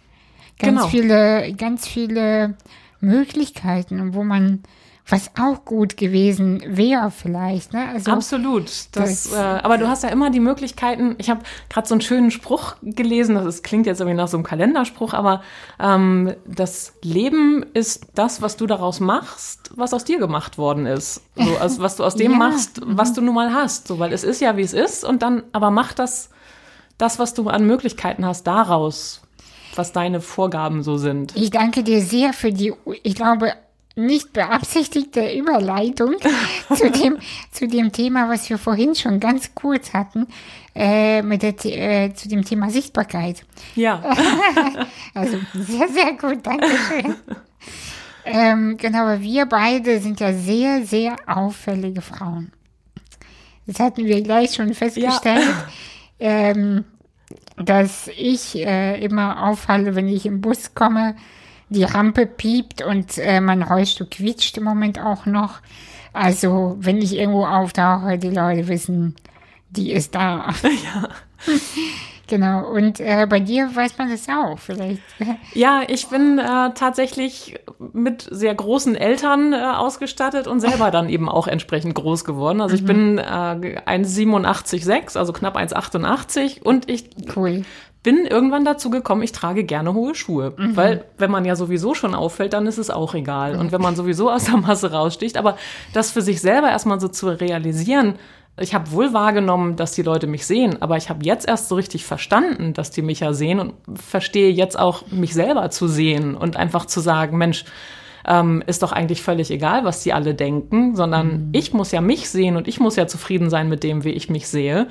Genau. viele, ganz viele Möglichkeiten, wo man, was auch gut gewesen wäre vielleicht, ne? Also, Absolut. Das, Das- äh, aber du hast ja immer die Möglichkeiten. Ich habe gerade so einen schönen Spruch gelesen. Das ist, klingt jetzt irgendwie nach so einem Kalenderspruch, aber ähm, das Leben ist das, was du daraus machst, was aus dir gemacht worden ist. So, also, was du aus dem Ja. machst, was du nun mal hast. So, weil es ist ja, wie es ist. Und dann, aber mach das, das, was du an Möglichkeiten hast, daraus, was deine Vorgaben so sind. Ich danke dir sehr für die, ich glaube, nicht beabsichtigte Überleitung zu, dem, zu dem Thema, was wir vorhin schon ganz kurz hatten, äh, mit der, äh, zu dem Thema Sichtbarkeit. Ja, Also sehr, sehr gut, danke schön. ähm, genau, aber wir beide sind ja sehr, sehr auffällige Frauen. Das hatten wir gleich schon festgestellt, ähm, dass ich äh, immer auffalle, wenn ich im Bus komme, die Rampe piept und äh, mein Rollstuhl quietscht im Moment auch noch. Also, wenn ich irgendwo auftauche, die Leute wissen, die ist da. ja. Genau, und äh, bei dir weiß man das auch vielleicht. Ja, ich bin äh, tatsächlich mit sehr großen Eltern äh, ausgestattet und selber dann eben auch entsprechend groß geworden. Also ich bin äh, 1,87,6, also knapp 1,88 und ich Cool. Bin irgendwann dazu gekommen, ich trage gerne hohe Schuhe. Weil wenn man ja sowieso schon auffällt, dann ist es auch egal. Und wenn man sowieso aus der Masse raussticht, aber das für sich selber erstmal so zu realisieren, ich habe wohl wahrgenommen, dass die Leute mich sehen, aber ich habe jetzt erst so richtig verstanden, dass die mich ja sehen und verstehe jetzt auch, mich selber zu sehen und einfach zu sagen, Mensch, ähm, ist doch eigentlich völlig egal, was die alle denken, sondern ich muss ja mich sehen und ich muss ja zufrieden sein mit dem, wie ich mich sehe.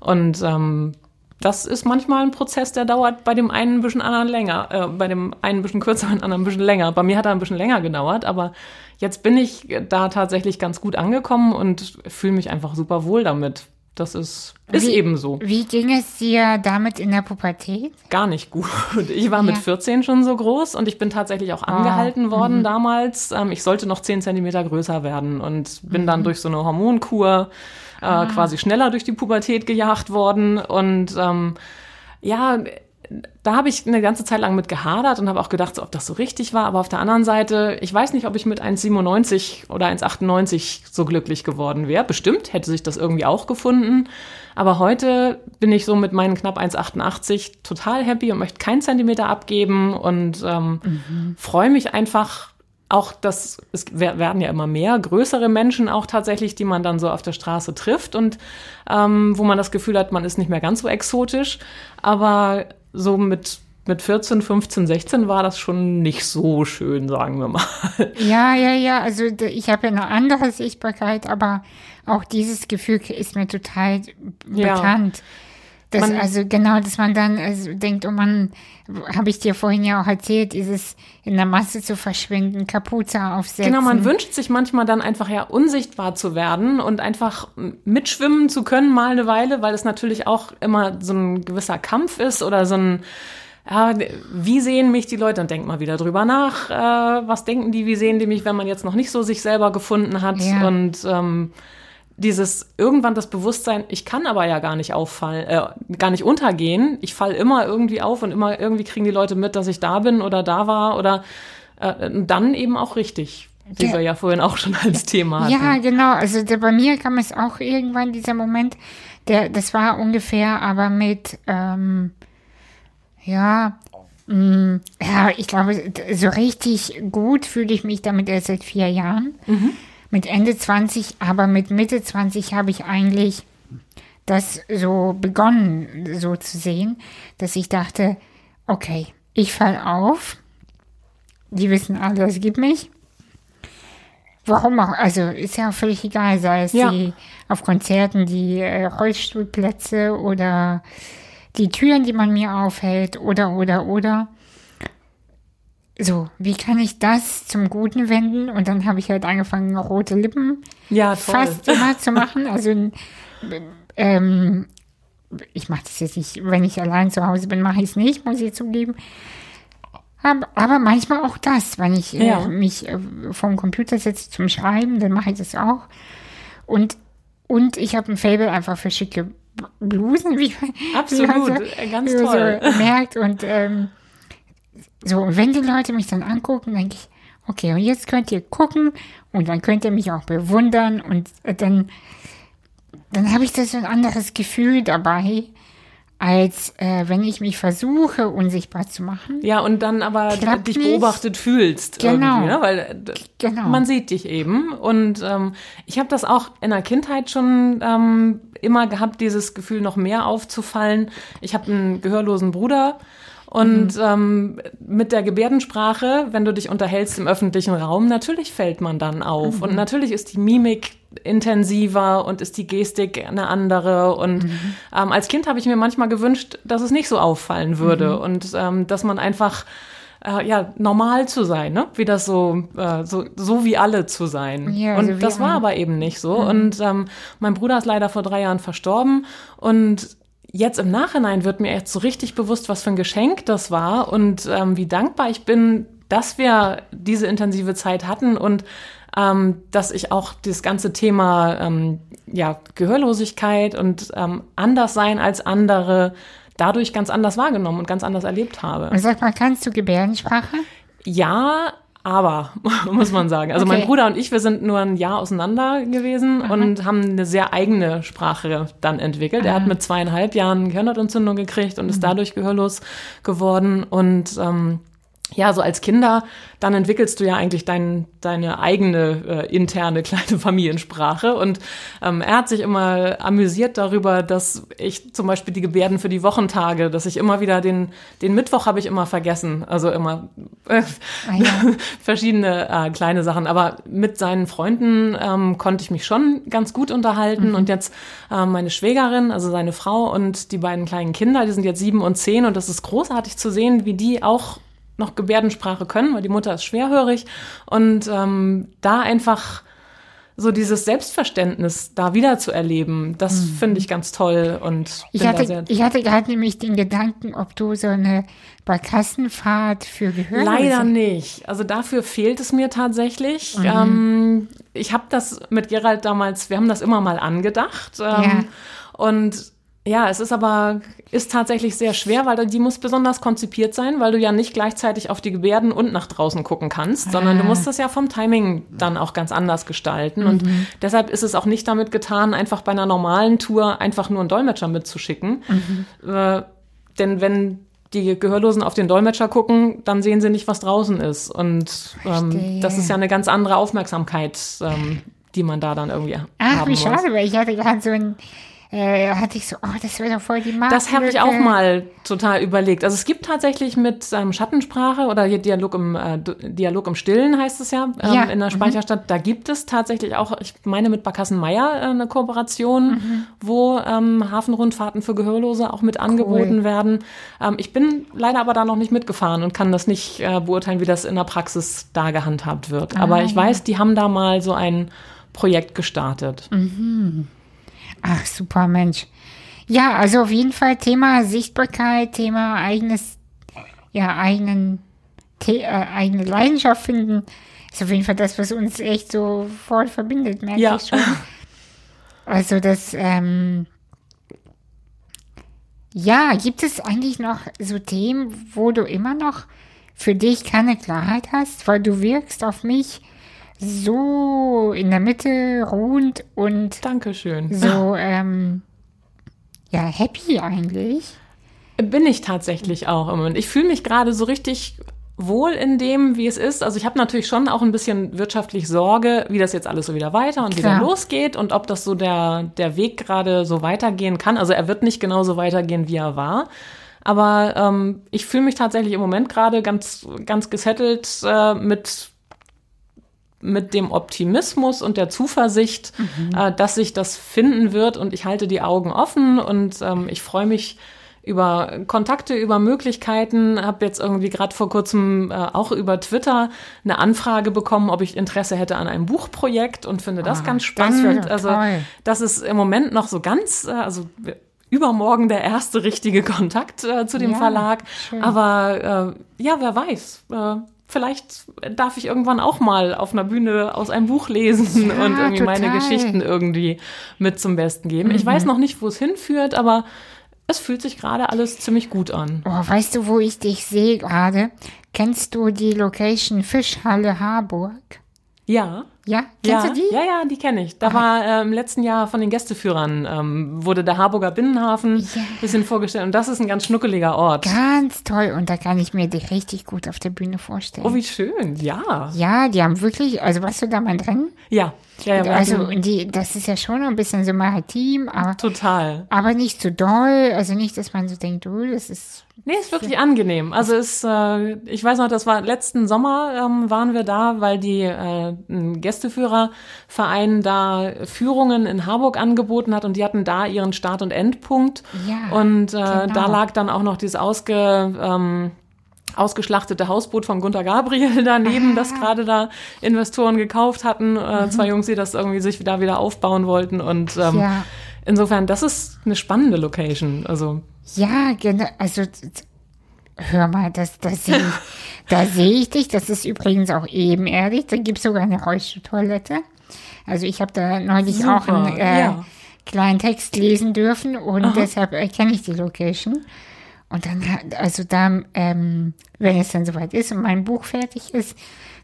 Und ähm, das ist manchmal ein Prozess, der dauert bei dem einen ein bisschen anderen länger, äh, bei dem einen ein bisschen kürzer, bei dem anderen ein bisschen länger. Bei mir hat er ein bisschen länger gedauert, aber jetzt bin ich da tatsächlich ganz gut angekommen und fühle mich einfach super wohl damit. Das ist, ist Wie- eben so. Wie ging es dir damit in der Pubertät? Gar nicht gut. Ich war mit Ja. 14 schon so groß und ich bin tatsächlich auch angehalten worden damals. Ähm, ich sollte noch 10 Zentimeter größer werden und bin dann durch so eine Hormonkur äh, quasi schneller durch die Pubertät gejagt worden. Und ähm, ja, da habe ich eine ganze Zeit lang mit gehadert und habe auch gedacht, ob das so richtig war. Aber auf der anderen Seite, ich weiß nicht, ob ich mit 1,97 oder 1,98 so glücklich geworden wäre. Bestimmt hätte sich das irgendwie auch gefunden. Aber heute bin ich so mit meinen knapp 1,88 total happy und möchte keinen Zentimeter abgeben und ähm, freue mich einfach auch, dass es wer- werden ja immer mehr größere Menschen auch tatsächlich, die man dann so auf der Straße trifft und ähm, wo man das Gefühl hat, man ist nicht mehr ganz so exotisch. Aber so mit, mit 14, 15, 16 war das schon nicht so schön, sagen wir mal. Ja, ja, ja. Also ich habe ja eine andere Sichtbarkeit, aber auch dieses Gefühl ist mir total Ja. bekannt. Das, Man- also genau, dass man dann also denkt, oh Mann, habe ich dir vorhin ja auch erzählt, dieses in der Masse zu verschwinden, Kapuze aufsetzen. Genau, man wünscht sich manchmal dann einfach ja unsichtbar zu werden und einfach mitschwimmen zu können mal eine Weile, weil es natürlich auch immer so ein gewisser Kampf ist oder so ein ja, wie sehen mich die Leute? Dann denkt mal wieder drüber nach. Äh, was denken die, wie sehen die mich, wenn man jetzt noch nicht so sich selber gefunden hat? Ja. Und ähm, dieses irgendwann das Bewusstsein, ich kann aber ja gar nicht auffallen, äh, gar nicht untergehen. Ich falle immer irgendwie auf und immer irgendwie kriegen die Leute mit, dass ich da bin oder da war oder äh, dann eben auch richtig, wie Ja. wir ja vorhin auch schon als Thema hatten. Ja, genau. Also der, bei mir kam es auch irgendwann dieser Moment, der, das war ungefähr, aber mit, ähm, ja, mh, ja, ich glaube, so richtig gut fühle ich mich damit erst seit vier Jahren. Mit Ende 20, aber mit Mitte 20 habe ich eigentlich das so begonnen, so zu sehen, dass ich dachte, okay, ich fall auf. Die wissen alle, es gibt mich. warum auch, also ist ja völlig egal, sei es Ja. die auf Konzerten die äh, Rollstuhlplätze oder die Türen, die man mir aufhält oder, oder, oder. So, wie kann ich das zum Guten wenden? Und dann habe ich halt angefangen, rote Lippen Ja, fast immer zu machen. Also, ähm, ich mache das jetzt nicht, wenn ich allein zu Hause bin, mache ich es nicht, muss ich zugeben. Aber, aber manchmal auch das, wenn ich äh, Ja. mich äh, vom Computer setze zum Schreiben, dann mache ich das auch. Und, und ich habe ein Fable einfach für schicke Blusen, wie man, Absolut, wie man äh, ganz toll. So merkt. Und ähm, so, und wenn die Leute mich dann angucken, denke ich, okay, und jetzt könnt ihr gucken und dann könnt ihr mich auch bewundern und äh, dann, dann habe ich da so ein anderes Gefühl dabei, als äh, wenn ich mich versuche, unsichtbar zu machen. Ja, und dann aber Klappt dich nicht. beobachtet fühlst Genau. irgendwie, ne? weil äh, Genau. man sieht dich eben. Und ähm, ich habe das auch in der Kindheit schon ähm, immer gehabt, dieses Gefühl noch mehr aufzufallen. Ich habe einen gehörlosen Bruder. Und Mhm. ähm, mit der Gebärdensprache, wenn du dich unterhältst im öffentlichen Raum, natürlich fällt man dann auf. Mhm. Und natürlich ist die Mimik intensiver und ist die Gestik eine andere. Und Mhm. ähm, als Kind habe ich mir manchmal gewünscht, dass es nicht so auffallen würde Mhm. und ähm, dass man einfach äh, ja normal zu sein, ne? Wie das so äh, so so wie alle zu sein. Ja, und so das war alle. aber eben nicht so. Und ähm, mein Bruder ist leider vor drei Jahren verstorben und Jetzt im Nachhinein wird mir jetzt so richtig bewusst, was für ein Geschenk das war und ähm, wie dankbar ich bin, dass wir diese intensive Zeit hatten und ähm, dass ich auch das ganze Thema ähm, ja, Gehörlosigkeit und ähm, anders sein als andere dadurch ganz anders wahrgenommen und ganz anders erlebt habe. Und sag mal, kannst du Gebärdensprache? Ja, aber, muss man sagen. Also mein Okay. Bruder und ich, wir sind nur ein Jahr auseinander gewesen und haben eine sehr eigene Sprache dann entwickelt. Er hat mit zweieinhalb Jahren Gehirnhautentzündung gekriegt und ist dadurch gehörlos geworden. Und ähm, ja, so als Kinder, dann entwickelst du ja eigentlich dein, deine eigene äh, interne kleine Familiensprache. Und ähm, er hat sich immer amüsiert darüber, dass ich zum Beispiel die Gebärden für die Wochentage, dass ich immer wieder den, den Mittwoch habe ich immer vergessen. Also immer äh, Ah, ja. verschiedene äh, kleine Sachen. Aber mit seinen Freunden ähm, konnte ich mich schon ganz gut unterhalten. Und jetzt äh, meine Schwägerin, also seine Frau und die beiden kleinen Kinder, die sind jetzt sieben und zehn. Und das ist großartig zu sehen, wie die auch noch Gebärdensprache können, weil die Mutter ist schwerhörig. Und ähm, da einfach so dieses Selbstverständnis da wieder zu erleben, das finde ich ganz toll und Ich hatte, ich hatte gerade nämlich den Gedanken, ob du so eine Barkassenfahrt für Gehörlose... Leider nicht. Also dafür fehlt es mir tatsächlich. Mhm. Ähm, ich habe das mit Gerald damals, wir haben das immer mal angedacht. Ähm, Ja. Und ja, es ist aber, ist tatsächlich sehr schwer, weil die muss besonders konzipiert sein, weil du ja nicht gleichzeitig auf die Gebärden und nach draußen gucken kannst, sondern du musst das ja vom Timing dann auch ganz anders gestalten. Und deshalb ist es auch nicht damit getan, einfach bei einer normalen Tour einfach nur einen Dolmetscher mitzuschicken. Äh, denn wenn die Gehörlosen auf den Dolmetscher gucken, dann sehen sie nicht, was draußen ist. Und ähm, das ist ja eine ganz andere Aufmerksamkeit, ähm, die man da dann irgendwie Ach, haben wie muss. schade, weil ich hatte gerade so ein... Äh, hatte ich so, oh, das wäre doch voll die Marke. Das habe ich auch mal total überlegt. Also es gibt tatsächlich mit ähm, Schattensprache oder hier Dialog im äh, Dialog im Stillen heißt es ja, ähm, Ja, in der Speicherstadt. Da gibt es tatsächlich auch, ich meine mit Barkassen-Meyer äh, eine Kooperation, wo ähm, Hafenrundfahrten für Gehörlose auch mit angeboten werden. Ähm, ich bin leider aber da noch nicht mitgefahren und kann das nicht äh, beurteilen, wie das in der Praxis da gehandhabt wird. aber ich weiß, die haben da mal so ein Projekt gestartet. Ach, super Mensch. Ja, also auf jeden Fall Thema Sichtbarkeit, Thema eigenes, ja, eigenen, The äh, eigene Leidenschaft finden, ist auf jeden Fall das, was uns echt so voll verbindet, merke Ja. ich schon. Also das, ähm, ja, gibt es eigentlich noch so Themen, wo du immer noch für dich keine Klarheit hast, weil du wirkst auf mich so in der Mitte ruhend und Dankeschön. so, ähm, ja, happy eigentlich. Bin ich tatsächlich auch im Moment. Ich fühle mich gerade so richtig wohl in dem, wie es ist. Also ich habe natürlich schon auch ein bisschen wirtschaftlich Sorge, wie das jetzt alles so wieder weiter und wieder Klar. losgeht und ob das so der, der Weg gerade so weitergehen kann. Also er wird nicht genauso weitergehen, wie er war. Aber ähm, ich fühle mich tatsächlich im Moment gerade ganz, ganz gesettelt äh, mit mit dem Optimismus und der Zuversicht, Mhm. äh, dass sich das finden wird. Und ich halte die Augen offen und ähm, ich freue mich über Kontakte, über Möglichkeiten. Habe jetzt irgendwie gerade vor kurzem äh, auch über Twitter eine Anfrage bekommen, ob ich Interesse hätte an einem Buchprojekt und finde das Ah, ganz das spannend. doch also toll. das ist im Moment noch so ganz, äh, also übermorgen der erste richtige Kontakt äh, zu dem Ja, Verlag. schön. Aber äh, ja, wer weiß. Äh, vielleicht darf ich irgendwann auch mal auf einer Bühne aus einem Buch lesen Ja, und irgendwie meine total. Geschichten irgendwie mit zum Besten geben. Ich Mhm. weiß noch nicht, wo es hinführt, aber es fühlt sich gerade alles ziemlich gut an. Oh, weißt du, wo ich dich sehe gerade? Kennst du die Location Fischhalle Harburg? Ja. Ja? Kennst ja, du die? Ja, ja, die kenne ich. Da war äh, im letzten Jahr von den Gästeführern ähm, wurde der Harburger Binnenhafen Ja. bisschen vorgestellt und das ist ein ganz schnuckeliger Ort. Ganz toll. Und da kann ich mir dich richtig gut auf der Bühne vorstellen. Oh, wie schön. Ja. ja, die haben wirklich, also warst du da mal drin? Ja. Ja, ja also, die, das ist ja schon ein bisschen so maritim, aber, total. aber nicht so doll. Also nicht, dass man so denkt, oh, das ist. Nee, ist wirklich angenehm. Also ist, äh, ich weiß noch, das war letzten Sommer ähm, waren wir da, weil die äh, ein Gästeführerverein da Führungen in Harburg angeboten hat und die hatten da ihren Start- und Endpunkt. Ja, Und äh, genau. da lag dann auch noch dieses ausge, ähm, ausgeschlachtete Hausboot von Gunter Gabriel daneben, das gerade da Investoren gekauft hatten. Äh, Zwei Jungs, die das irgendwie sich da wieder aufbauen wollten. Und ähm, Ja. insofern, das ist eine spannende Location. Also Ja, genau. Also, hör mal, das, das sehe ich, da sehe ich dich. Das ist übrigens auch ebenerdig. Da gibt es sogar eine Rollstuhltoilette. Also, ich habe da neulich Super, auch einen äh, ja. kleinen Text lesen dürfen und deshalb äh, kenne ich die Location. Und dann, also da, ähm, wenn es dann soweit ist und mein Buch fertig ist,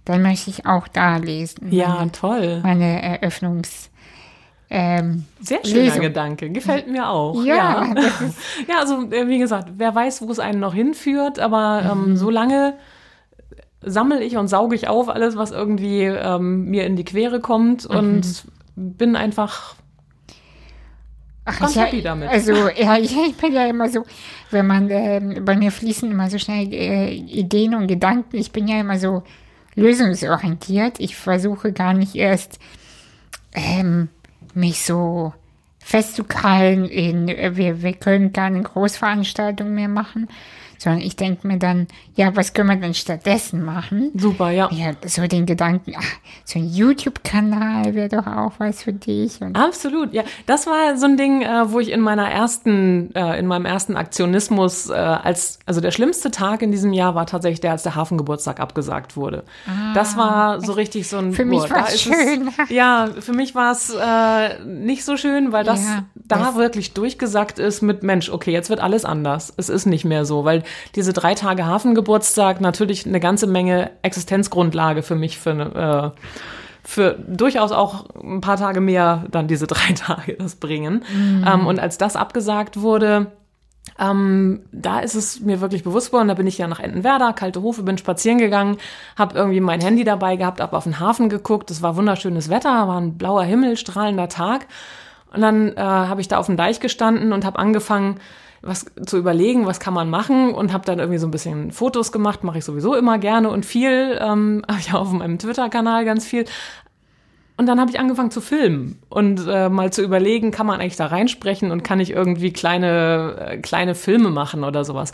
dann möchte ich auch da lesen. ja, toll. Meine Eröffnungs, ähm, Sehr schöner Lesung. Gedanke. Gefällt mir auch. Ja, Ja, ja also äh, wie gesagt, wer weiß, wo es einen noch hinführt, aber Mhm. ähm, solange sammle ich und sauge ich auf alles, was irgendwie ähm, mir in die Quere kommt Mhm. und bin einfach Ach, Ganz ich, happy damit. Also, ja, ich, ich bin ja immer so, wenn man, ähm, bei mir fließen immer so schnell äh, Ideen und Gedanken. Ich bin ja immer so lösungsorientiert. Ich versuche gar nicht erst, ähm, mich so festzukrallen in, äh, wir, wir können keine Großveranstaltung mehr machen, sondern ich denke mir dann, ja, was können wir denn stattdessen machen? super, ja. Ja, so den Gedanken, ach, so ein YouTube-Kanal wäre doch auch was für dich. Und Absolut, ja. Das war so ein Ding, äh, wo ich in meiner ersten, äh, in meinem ersten Aktionismus, äh, als, also der schlimmste Tag in diesem Jahr war tatsächlich der, als der Hafengeburtstag abgesagt wurde. das war so richtig so ein. Ah, Für mich da ist schön. Es, ja, für mich war es äh, nicht so schön, weil das Ja, da das- wirklich durchgesagt ist mit Mensch, okay, jetzt wird alles anders. Es ist nicht mehr so, weil diese drei Tage Hafengeburtstag natürlich eine ganze Menge Existenzgrundlage für mich für äh, für durchaus auch ein paar Tage mehr dann diese drei Tage das bringen. Ähm, und als das abgesagt wurde, ähm, da ist es mir wirklich bewusst geworden, da bin ich ja nach Entenwerder, kalte Hofe, bin spazieren gegangen, habe irgendwie mein Handy dabei gehabt, hab auf den Hafen geguckt, es war wunderschönes Wetter, war ein blauer Himmel, strahlender Tag. Und dann äh, habe ich da auf dem Deich gestanden und habe angefangen, was zu überlegen, was kann man machen und habe dann irgendwie so ein bisschen Fotos gemacht, mache ich sowieso immer gerne und viel, ähm, habe ich auch auf meinem Twitter-Kanal ganz viel. Und dann habe ich angefangen zu filmen und äh, mal zu überlegen, kann man eigentlich da reinsprechen und kann ich irgendwie kleine, äh, kleine Filme machen oder sowas.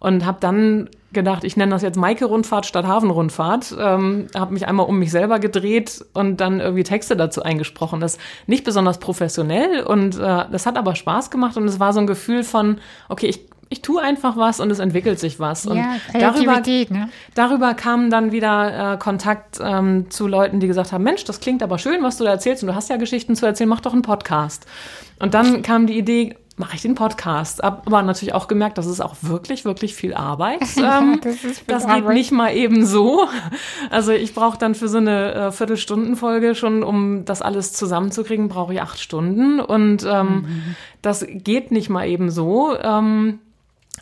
Und habe dann gedacht, ich nenne das jetzt Maike-Rundfahrt statt Hafenrundfahrt. Ähm, habe mich einmal um mich selber gedreht und dann irgendwie Texte dazu eingesprochen. Das ist nicht besonders professionell und äh, das hat aber Spaß gemacht und es war so ein Gefühl von, okay, ich, ich tue einfach was und es entwickelt sich was. Und ja, darüber, ne? Darüber kam dann wieder äh, Kontakt ähm, zu Leuten, die gesagt haben, Mensch, das klingt aber schön, was du da erzählst und du hast ja Geschichten zu erzählen, mach doch einen Podcast. Und dann kam die Idee, mache ich den Podcast. Aber natürlich auch gemerkt, das ist auch wirklich, wirklich viel Arbeit. Ähm, das das geht nicht mal eben so. Also ich brauche dann für so eine äh, Viertelstundenfolge schon, um das alles zusammenzukriegen, brauche ich acht Stunden. Und ähm, das geht nicht mal eben so. Ähm,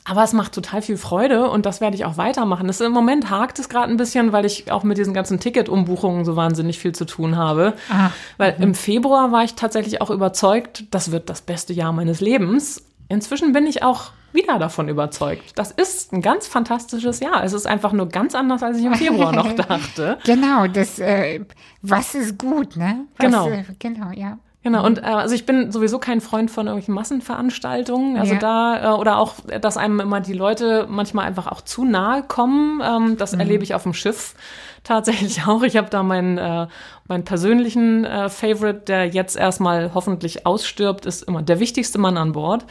aber es macht total viel Freude und das werde ich auch weitermachen. Das, Im Moment hakt es gerade ein bisschen, weil ich auch mit diesen ganzen Ticket-Umbuchungen so wahnsinnig viel zu tun habe. Ah, weil im Februar war ich tatsächlich auch überzeugt, das wird das beste Jahr meines Lebens. Inzwischen bin ich auch wieder davon überzeugt. Das ist ein ganz fantastisches Jahr. Es ist einfach nur ganz anders, als ich im Februar noch dachte. Genau, das, äh, was ist gut, ne? Was, Genau. Äh, genau, ja. Genau, und äh, also ich bin sowieso kein Freund von irgendwelchen Massenveranstaltungen. Also Ja. da, äh, oder auch, dass einem immer die Leute manchmal einfach auch zu nahe kommen. Ähm, das erlebe ich auf dem Schiff tatsächlich auch. Ich habe da meinen, äh, meinen persönlichen äh, Favorite, der jetzt erstmal hoffentlich ausstirbt, ist immer der wichtigste Mann an Bord.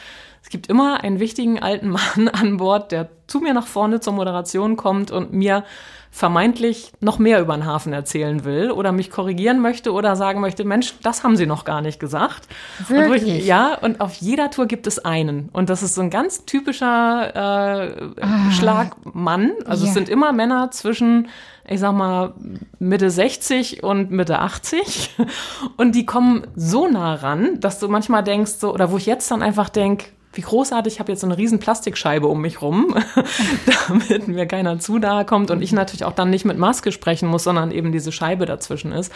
Es gibt immer einen wichtigen alten Mann an Bord, der zu mir nach vorne zur Moderation kommt und mir vermeintlich noch mehr über den Hafen erzählen will oder mich korrigieren möchte oder sagen möchte, Mensch, das haben Sie noch gar nicht gesagt. Und wo ich, Wirklich? ja, und auf jeder Tour gibt es einen. Und das ist so ein ganz typischer äh, Schlagmann. Also Ah. Ja. es sind immer Männer zwischen, ich sag mal, Mitte 60 und Mitte 80. Und die kommen so nah ran, dass du manchmal denkst, so, oder wo ich jetzt dann einfach denk, wie großartig, ich habe jetzt so eine riesen Plastikscheibe um mich rum, damit mir keiner zu nahe kommt und ich natürlich auch dann nicht mit Maske sprechen muss, sondern eben diese Scheibe dazwischen ist.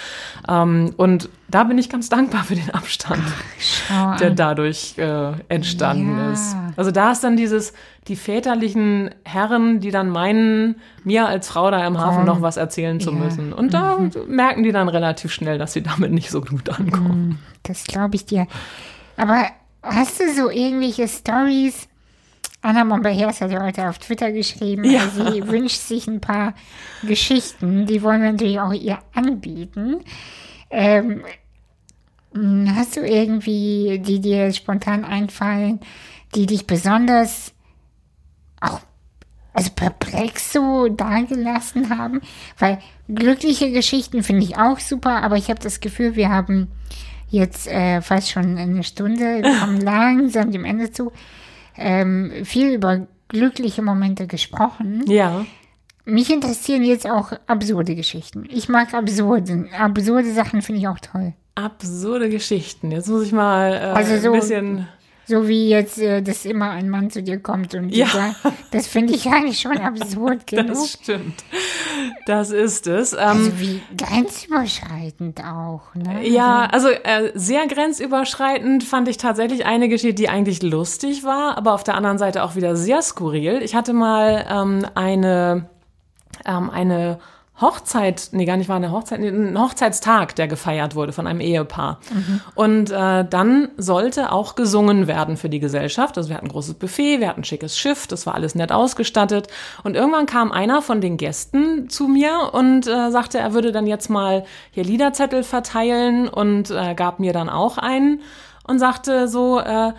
Ähm, und da bin ich ganz dankbar für den Abstand Schau der dadurch äh, entstanden Ja. ist. Also da ist dann dieses, die väterlichen Herren, die dann meinen, mir als Frau da im Hafen Komm. noch was erzählen zu Ja. müssen. Und da merken die dann relativ schnell, dass sie damit nicht so gut ankommen. Das glaube ich dir. Aber hast du so irgendwelche Stories? Anna Momberhers hat ja heute auf Twitter geschrieben, Ja. sie wünscht sich ein paar Geschichten, die wollen wir natürlich auch ihr anbieten. Ähm, mh, hast du irgendwie, die dir spontan einfallen, die dich besonders auch also perplex so dagelassen haben? Weil glückliche Geschichten finde ich auch super, aber ich habe das Gefühl, wir haben jetzt äh, fast schon eine Stunde, wir kommen langsam dem Ende zu, ähm, viel über glückliche Momente gesprochen. Ja. Mich interessieren jetzt auch absurde Geschichten. Ich mag absurde, absurde Sachen finde ich auch toll. Absurde Geschichten. Jetzt muss ich mal äh, Also so- ein bisschen. So wie jetzt, äh, dass immer ein Mann zu dir kommt und Ja. sagt, das finde ich eigentlich schon absurd genug. Das stimmt. Das ist es. Ähm, Also wie grenzüberschreitend auch, ne? Ja, also äh, sehr grenzüberschreitend fand ich tatsächlich eine Geschichte, die eigentlich lustig war, aber auf der anderen Seite auch wieder sehr skurril. Ich hatte mal ähm, eine, ähm, eine Hochzeit, nee, gar nicht war eine Hochzeit, nee, ein Hochzeitstag, der gefeiert wurde von einem Ehepaar. Und äh, dann sollte auch gesungen werden für die Gesellschaft. Also wir hatten ein großes Buffet, wir hatten ein schickes Schiff, das war alles nett ausgestattet. Und irgendwann kam einer von den Gästen zu mir und äh, sagte, er würde dann jetzt mal hier Liederzettel verteilen und äh, gab mir dann auch einen und sagte so, äh,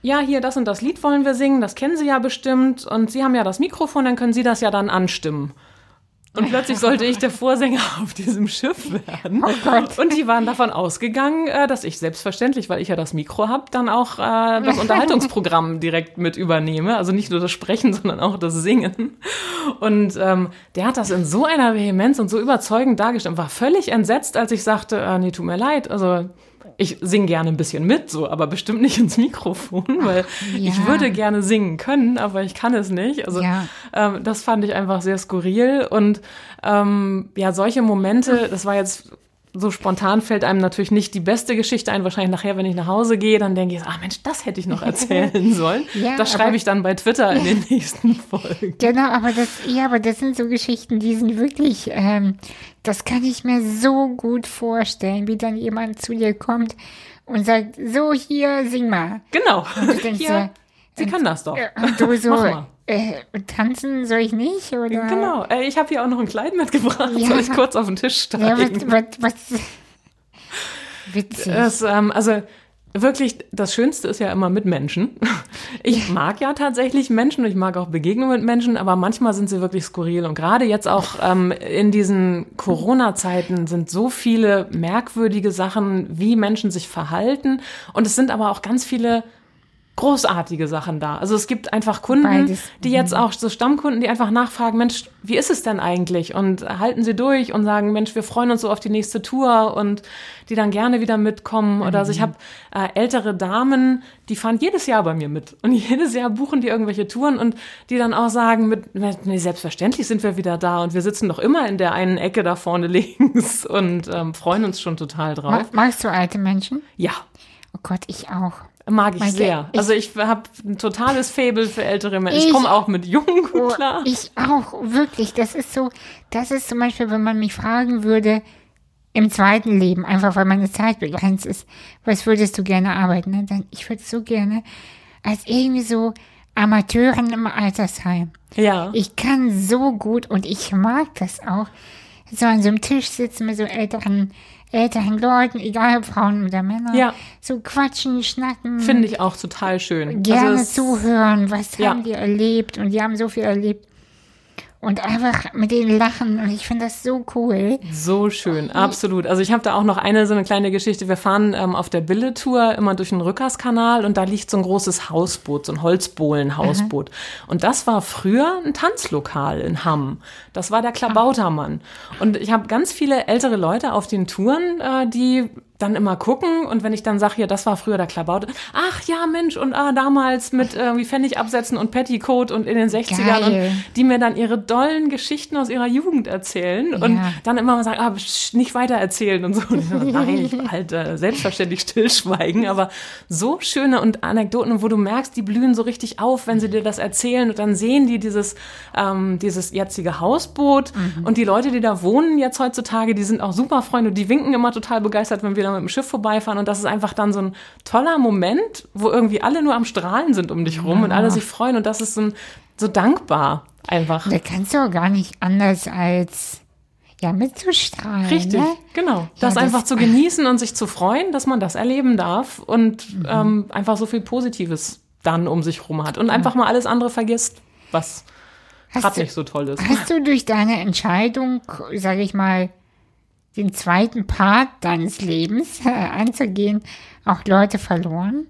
ja, hier das und das Lied wollen wir singen, das kennen Sie ja bestimmt und Sie haben ja das Mikrofon, dann können Sie das ja dann anstimmen. Und plötzlich sollte ich der Vorsänger auf diesem Schiff werden. Oh Gott. Und die waren davon ausgegangen, äh, dass ich selbstverständlich, weil ich ja das Mikro habe, dann auch äh, das Unterhaltungsprogramm direkt mit übernehme. Also nicht nur das Sprechen, sondern auch das Singen. Und ähm, der hat das in so einer Vehemenz und so überzeugend dargestellt und war völlig entsetzt, als ich sagte, äh, nee, tut mir leid, also ich singe gerne ein bisschen mit, so, aber bestimmt nicht ins Mikrofon, weil ich ja. würde gerne singen können, aber ich kann es nicht. Also Ja. ähm, das fand ich einfach sehr skurril und ähm, ja, solche Momente, das war jetzt so spontan fällt einem natürlich nicht die beste Geschichte ein. Wahrscheinlich nachher, wenn ich nach Hause gehe, dann denke ich, ah Mensch, das hätte ich noch erzählen sollen. Ja, das schreibe ich dann bei Twitter in den nächsten Folgen. Genau, aber das, ja, aber das sind so Geschichten, die sind wirklich, ähm, das kann ich mir so gut vorstellen, wie dann jemand zu dir kommt und sagt, so hier, sing mal. Genau. du denkst ja, so, sie kann das doch. Äh, Und du so, äh, tanzen soll ich nicht? Oder? Genau. Äh, ich habe hier auch noch ein Kleid mitgebracht. Ja. Soll ich kurz auf den Tisch Ja, steigen? was, was, was, witzig. Es, ähm, also wirklich, das Schönste ist ja immer mit Menschen. Ich mag ja tatsächlich Menschen und ich mag auch Begegnungen mit Menschen, aber manchmal sind sie wirklich skurril. Und gerade jetzt auch ähm, in diesen Corona-Zeiten sind so viele merkwürdige Sachen, wie Menschen sich verhalten. Und es sind aber auch ganz viele großartige Sachen da. Also es gibt einfach Kunden, Beides. die jetzt auch so Stammkunden, die einfach nachfragen, Mensch, wie ist es denn eigentlich? Und halten sie durch und sagen, Mensch, wir freuen uns so auf die nächste Tour und die dann gerne wieder mitkommen. Oder also ich habe äh, ältere Damen, die fahren jedes Jahr bei mir mit. Und jedes Jahr buchen die irgendwelche Touren und die dann auch sagen, mit, nee, selbstverständlich sind wir wieder da und wir sitzen doch immer in der einen Ecke da vorne links und ähm, freuen uns schon total drauf. Ma- Magst du alte Menschen? Ja, Oh Gott, ich auch. Mag ich Mein sehr. ich- also ich habe ein totales Faible für ältere Menschen. Ich Ich- komme auch mit Jungen gut Oh, klar. Ich auch, wirklich. Das ist so, das ist zum Beispiel, wenn man mich fragen würde, im zweiten Leben, einfach weil meine Zeit begrenzt ist, was würdest du gerne arbeiten? Ne? Dann, ich würde so gerne als irgendwie so Amateurin im Altersheim. ja. Ich kann so gut und ich mag das auch, so an so einem Tisch sitzen mit so älteren, älteren Leuten, egal ob Frauen oder Männer. Ja. So quatschen, schnacken. Finde ich auch total schön. gerne also zuhören, was Ja. haben die erlebt und die haben so viel erlebt. Und einfach mit denen lachen und ich finde das so cool. So schön, absolut. Also ich habe da auch noch eine so eine kleine Geschichte. Wir fahren ähm, auf der Billetour immer durch den Rückerskanal und da liegt so ein großes Hausboot, so ein Holzbohlen-Hausboot. Und das war früher ein Tanzlokal in Hamm. Das war der Klabautermann. Und ich habe ganz viele ältere Leute auf den Touren, äh, die dann immer gucken und wenn ich dann sage, ja, das war früher der Klabauter, ach ja, Mensch, und ah, damals mit irgendwie Pfennig absetzen und Petticoat und in den 60ern Geil. und die mir dann ihre dollen Geschichten aus ihrer Jugend erzählen und Ja. dann immer mal sagen, ah, psch, nicht weiter erzählen und so. Und Nein, ich halt äh, selbstverständlich stillschweigen, aber so schöne und Anekdoten, wo du merkst, die blühen so richtig auf, wenn sie dir das erzählen und dann sehen die dieses, ähm, dieses jetzige Hausboot und die Leute, die da wohnen jetzt heutzutage, die sind auch super Freunde und die winken immer total begeistert, wenn wir da mit dem Schiff vorbeifahren und das ist einfach dann so ein toller Moment, wo irgendwie alle nur am Strahlen sind um dich rum und alle sich freuen und das ist so, ein, so dankbar einfach. Da kannst du auch gar nicht anders als ja mitzustrahlen. Richtig, Ne? genau. Das, das- einfach zu genießen und sich zu freuen, dass man das erleben darf und ähm, einfach so viel Positives dann um sich rum hat und einfach mal alles andere vergisst, was gerade nicht so toll ist. Hast du durch deine Entscheidung, sage ich mal, den zweiten Part deines Lebens äh, anzugehen, auch Leute verloren,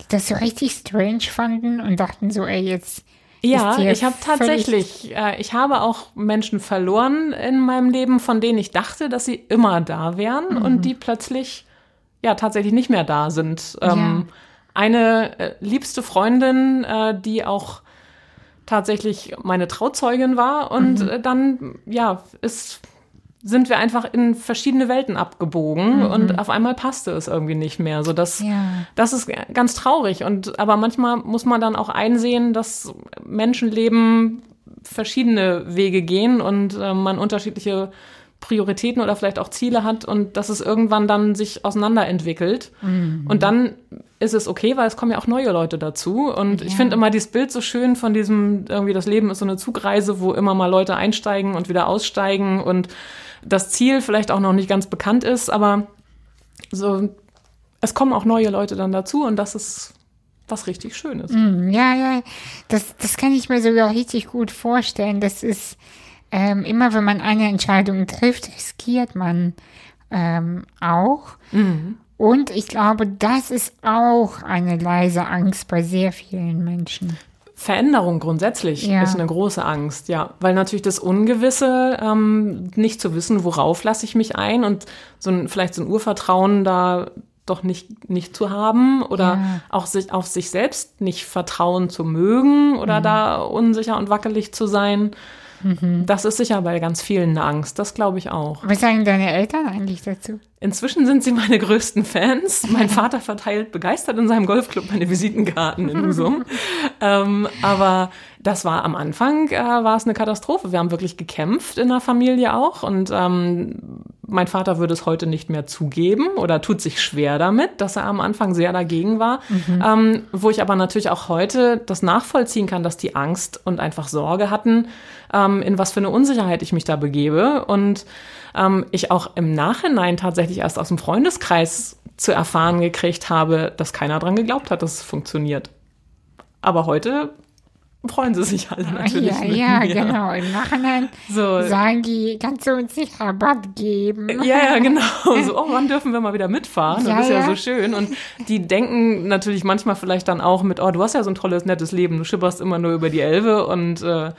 die das so richtig strange fanden und dachten so, ey, jetzt Ja, ich habe tatsächlich, äh, ich habe auch Menschen verloren in meinem Leben, von denen ich dachte, dass sie immer da wären Mhm. und die plötzlich ja tatsächlich nicht mehr da sind. Ähm, Eine äh, liebste Freundin, äh, die auch tatsächlich meine Trauzeugin war und Mhm. äh, dann ja ist sind wir einfach in verschiedene Welten abgebogen und auf einmal passte es irgendwie nicht mehr, so Mhm. Ja. das ist ganz traurig und aber manchmal muss man dann auch einsehen, dass Menschenleben verschiedene Wege gehen und äh, man unterschiedliche Prioritäten oder vielleicht auch Ziele hat und dass es irgendwann dann sich auseinanderentwickelt. Und dann ist es okay, weil es kommen ja auch neue Leute dazu. Und ich Ja. finde immer dieses Bild so schön von diesem, irgendwie das Leben ist so eine Zugreise, wo immer mal Leute einsteigen und wieder aussteigen und das Ziel vielleicht auch noch nicht ganz bekannt ist, aber so, es kommen auch neue Leute dann dazu und das ist was richtig Schönes. Hm, Ja, ja, das, das kann ich mir sogar richtig gut vorstellen. Das ist ähm, immer, wenn man eine Entscheidung trifft, riskiert man ähm, auch. Und ich glaube, das ist auch eine leise Angst bei sehr vielen Menschen. Veränderung grundsätzlich Ja. ist eine große Angst, ja, weil natürlich das Ungewisse, ähm, nicht zu wissen, worauf lasse ich mich ein und so ein, vielleicht so ein Urvertrauen da doch nicht, nicht zu haben oder Ja. auch sich auf sich selbst nicht vertrauen zu mögen oder Mhm. da unsicher und wackelig zu sein. Mhm. Das ist sicher bei ganz vielen eine Angst, das glaube ich auch. Was sagen deine Eltern eigentlich dazu? Inzwischen sind sie meine größten Fans. Mein Vater verteilt begeistert in seinem Golfclub meine Visitenkarten in Husum. ähm, aber das war am Anfang, äh, war es eine Katastrophe. Wir haben wirklich gekämpft in der Familie auch. Und ähm, mein Vater würde es heute nicht mehr zugeben oder tut sich schwer damit, dass er am Anfang sehr dagegen war. Ähm, wo ich aber natürlich auch heute das nachvollziehen kann, dass die Angst und einfach Sorge hatten, ähm, in was für eine Unsicherheit ich mich da begebe. Und ähm, ich auch im Nachhinein tatsächlich erst aus dem Freundeskreis zu erfahren gekriegt habe, dass keiner dran geglaubt hat, dass es funktioniert. Aber heute freuen sie sich alle natürlich. ja, ja, mir. genau. Im Nachhinein So. sagen die, kannst du uns nicht Rabatt geben? Ja, ja, genau. So, oh, wann dürfen wir mal wieder mitfahren? Ja, das ist ja, ja. so schön. Und die denken natürlich manchmal vielleicht dann auch mit, oh, du hast ja so ein tolles, nettes Leben. Du schipperst immer nur über die Elbe und äh,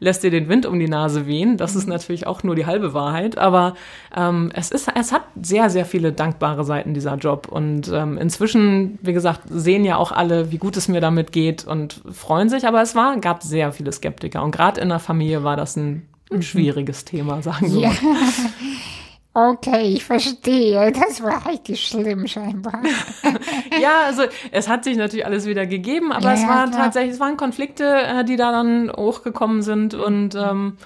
lässt dir den Wind um die Nase wehen. Das Mhm. ist natürlich auch nur die halbe Wahrheit. Aber ähm, es, ist, es hat sehr, sehr viele dankbare Seiten, dieser Job. Und ähm, inzwischen, wie gesagt, sehen ja auch alle, wie gut es mir damit geht und freuen sich. Aber es war, gab sehr viele Skeptiker. Und gerade in der Familie war das ein, ein schwieriges Thema, sagen wir Mhm. Ja. mal. Okay, ich verstehe. Das war richtig schlimm scheinbar. ja, also es hat sich natürlich alles wieder gegeben, aber ja, es war klar. tatsächlich, es waren Konflikte, äh, die da dann hochgekommen sind und ähm,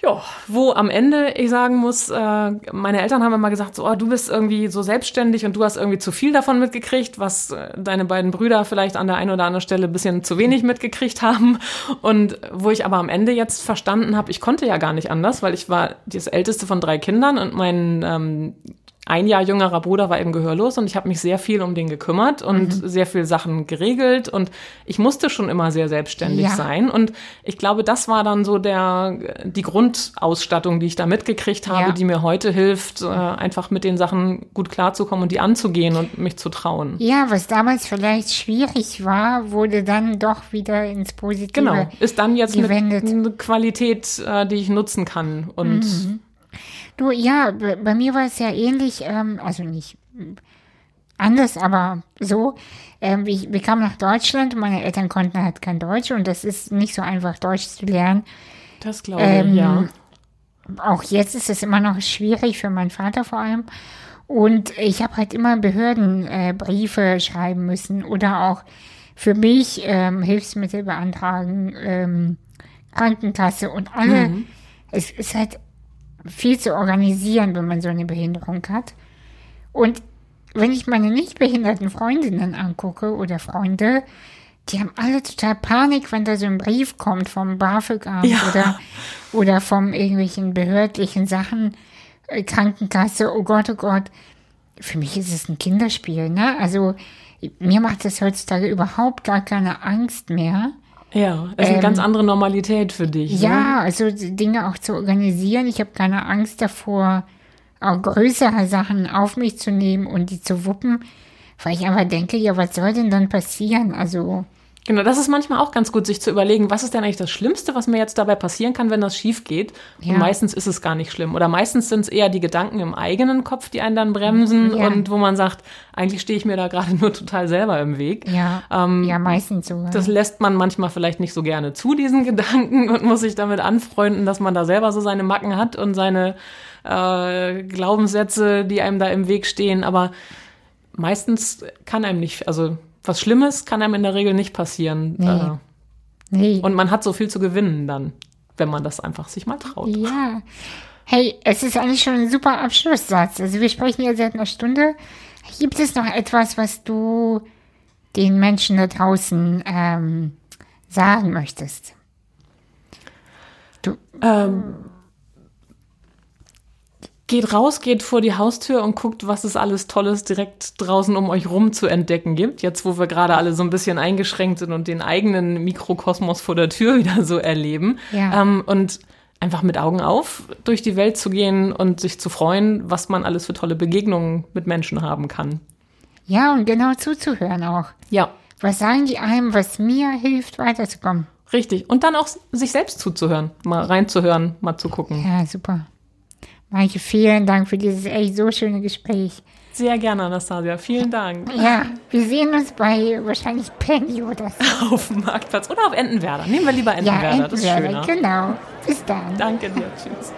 ja, wo am Ende ich sagen muss, äh, meine Eltern haben immer gesagt, so, oh, du bist irgendwie so selbstständig und du hast irgendwie zu viel davon mitgekriegt, was äh, deine beiden Brüder vielleicht an der einen oder anderen Stelle ein bisschen zu wenig mitgekriegt haben. Und wo ich aber am Ende jetzt verstanden habe, ich konnte ja gar nicht anders, weil ich war das älteste von drei Kindern und mein ähm, ein Jahr jüngerer Bruder war eben gehörlos und ich habe mich sehr viel um den gekümmert und mhm. sehr viel Sachen geregelt und ich musste schon immer sehr selbstständig ja. sein und ich glaube, das war dann so der die Grundausstattung, die ich da mitgekriegt habe, ja. die mir heute hilft, äh, einfach mit den Sachen gut klarzukommen und die anzugehen und mich zu trauen. Ja, was damals vielleicht schwierig war, wurde dann doch wieder ins Positive Genau, ist dann jetzt eine, eine Qualität, äh, die ich nutzen kann und mhm. Du, ja, bei mir war es ja ähnlich, ähm, also nicht anders, aber so. Ähm, ich, wir kamen nach Deutschland, meine Eltern konnten halt kein Deutsch und das ist nicht so einfach, Deutsch zu lernen. Das glaube ich, ähm, ja. Auch jetzt ist es immer noch schwierig für meinen Vater vor allem. Und ich habe halt immer Behördenbriefe äh, schreiben müssen oder auch für mich ähm, Hilfsmittel beantragen, ähm, Krankenkasse und alle. Mhm. Es ist halt viel zu organisieren, wenn man so eine Behinderung hat. Und wenn ich meine nicht behinderten Freundinnen angucke oder Freunde, die haben alle total Panik, wenn da so ein Brief kommt vom BAföG-Amt ja. oder, oder vom irgendwelchen behördlichen Sachen, äh, Krankenkasse, oh Gott, oh Gott. Für mich ist es ein Kinderspiel, ne? Also, mir macht das heutzutage überhaupt gar keine Angst mehr. Ja, ist eine ganz ähm, andere Normalität für dich. Ja, ne? also Dinge auch zu organisieren. Ich habe keine Angst davor, auch größere Sachen auf mich zu nehmen und die zu wuppen, weil ich einfach denke, ja, was soll denn dann passieren? Also Genau, das ist manchmal auch ganz gut, sich zu überlegen, was ist denn eigentlich das Schlimmste, was mir jetzt dabei passieren kann, wenn das schief geht. Ja. Und meistens ist es gar nicht schlimm. Oder meistens sind es eher die Gedanken im eigenen Kopf, die einen dann bremsen ja. und wo man sagt, eigentlich stehe ich mir da gerade nur total selber im Weg. Ja, ähm, ja meistens so. Das lässt man manchmal vielleicht nicht so gerne zu, diesen Gedanken, und muss sich damit anfreunden, dass man da selber so seine Macken hat und seine äh, Glaubenssätze, die einem da im Weg stehen. Aber meistens kann einem nicht, also was Schlimmes kann einem in der Regel nicht passieren. Nee. Äh, nee. Und man hat so viel zu gewinnen dann, wenn man das einfach sich mal traut. Ja. Hey, es ist eigentlich schon ein super Abschlusssatz. Also wir sprechen ja seit einer Stunde. Gibt es noch etwas, was du den Menschen da draußen ähm, sagen möchtest? Du, ähm, geht raus, geht vor die Haustür und guckt, was es alles Tolles direkt draußen um euch rum zu entdecken gibt. Jetzt, wo wir gerade alle so ein bisschen eingeschränkt sind und den eigenen Mikrokosmos vor der Tür wieder so erleben. Ja. Ähm, und einfach mit Augen auf durch die Welt zu gehen und sich zu freuen, was man alles für tolle Begegnungen mit Menschen haben kann. Ja, und genau zuzuhören auch. Ja. Was sagen die einem, was mir hilft, weiterzukommen? Richtig. Und dann auch sich selbst zuzuhören, mal reinzuhören, mal zu gucken. Ja, super. Maike, vielen Dank für dieses echt so schöne Gespräch. Sehr gerne, Anastasia. Vielen Dank. Ja, wir sehen uns bei wahrscheinlich Penny oder so. Auf dem Marktplatz oder auf Entenwerder. Nehmen wir lieber Entenwerder, ja, Entenwerder das ist schöner. genau. Bis dann. Danke dir. Tschüss.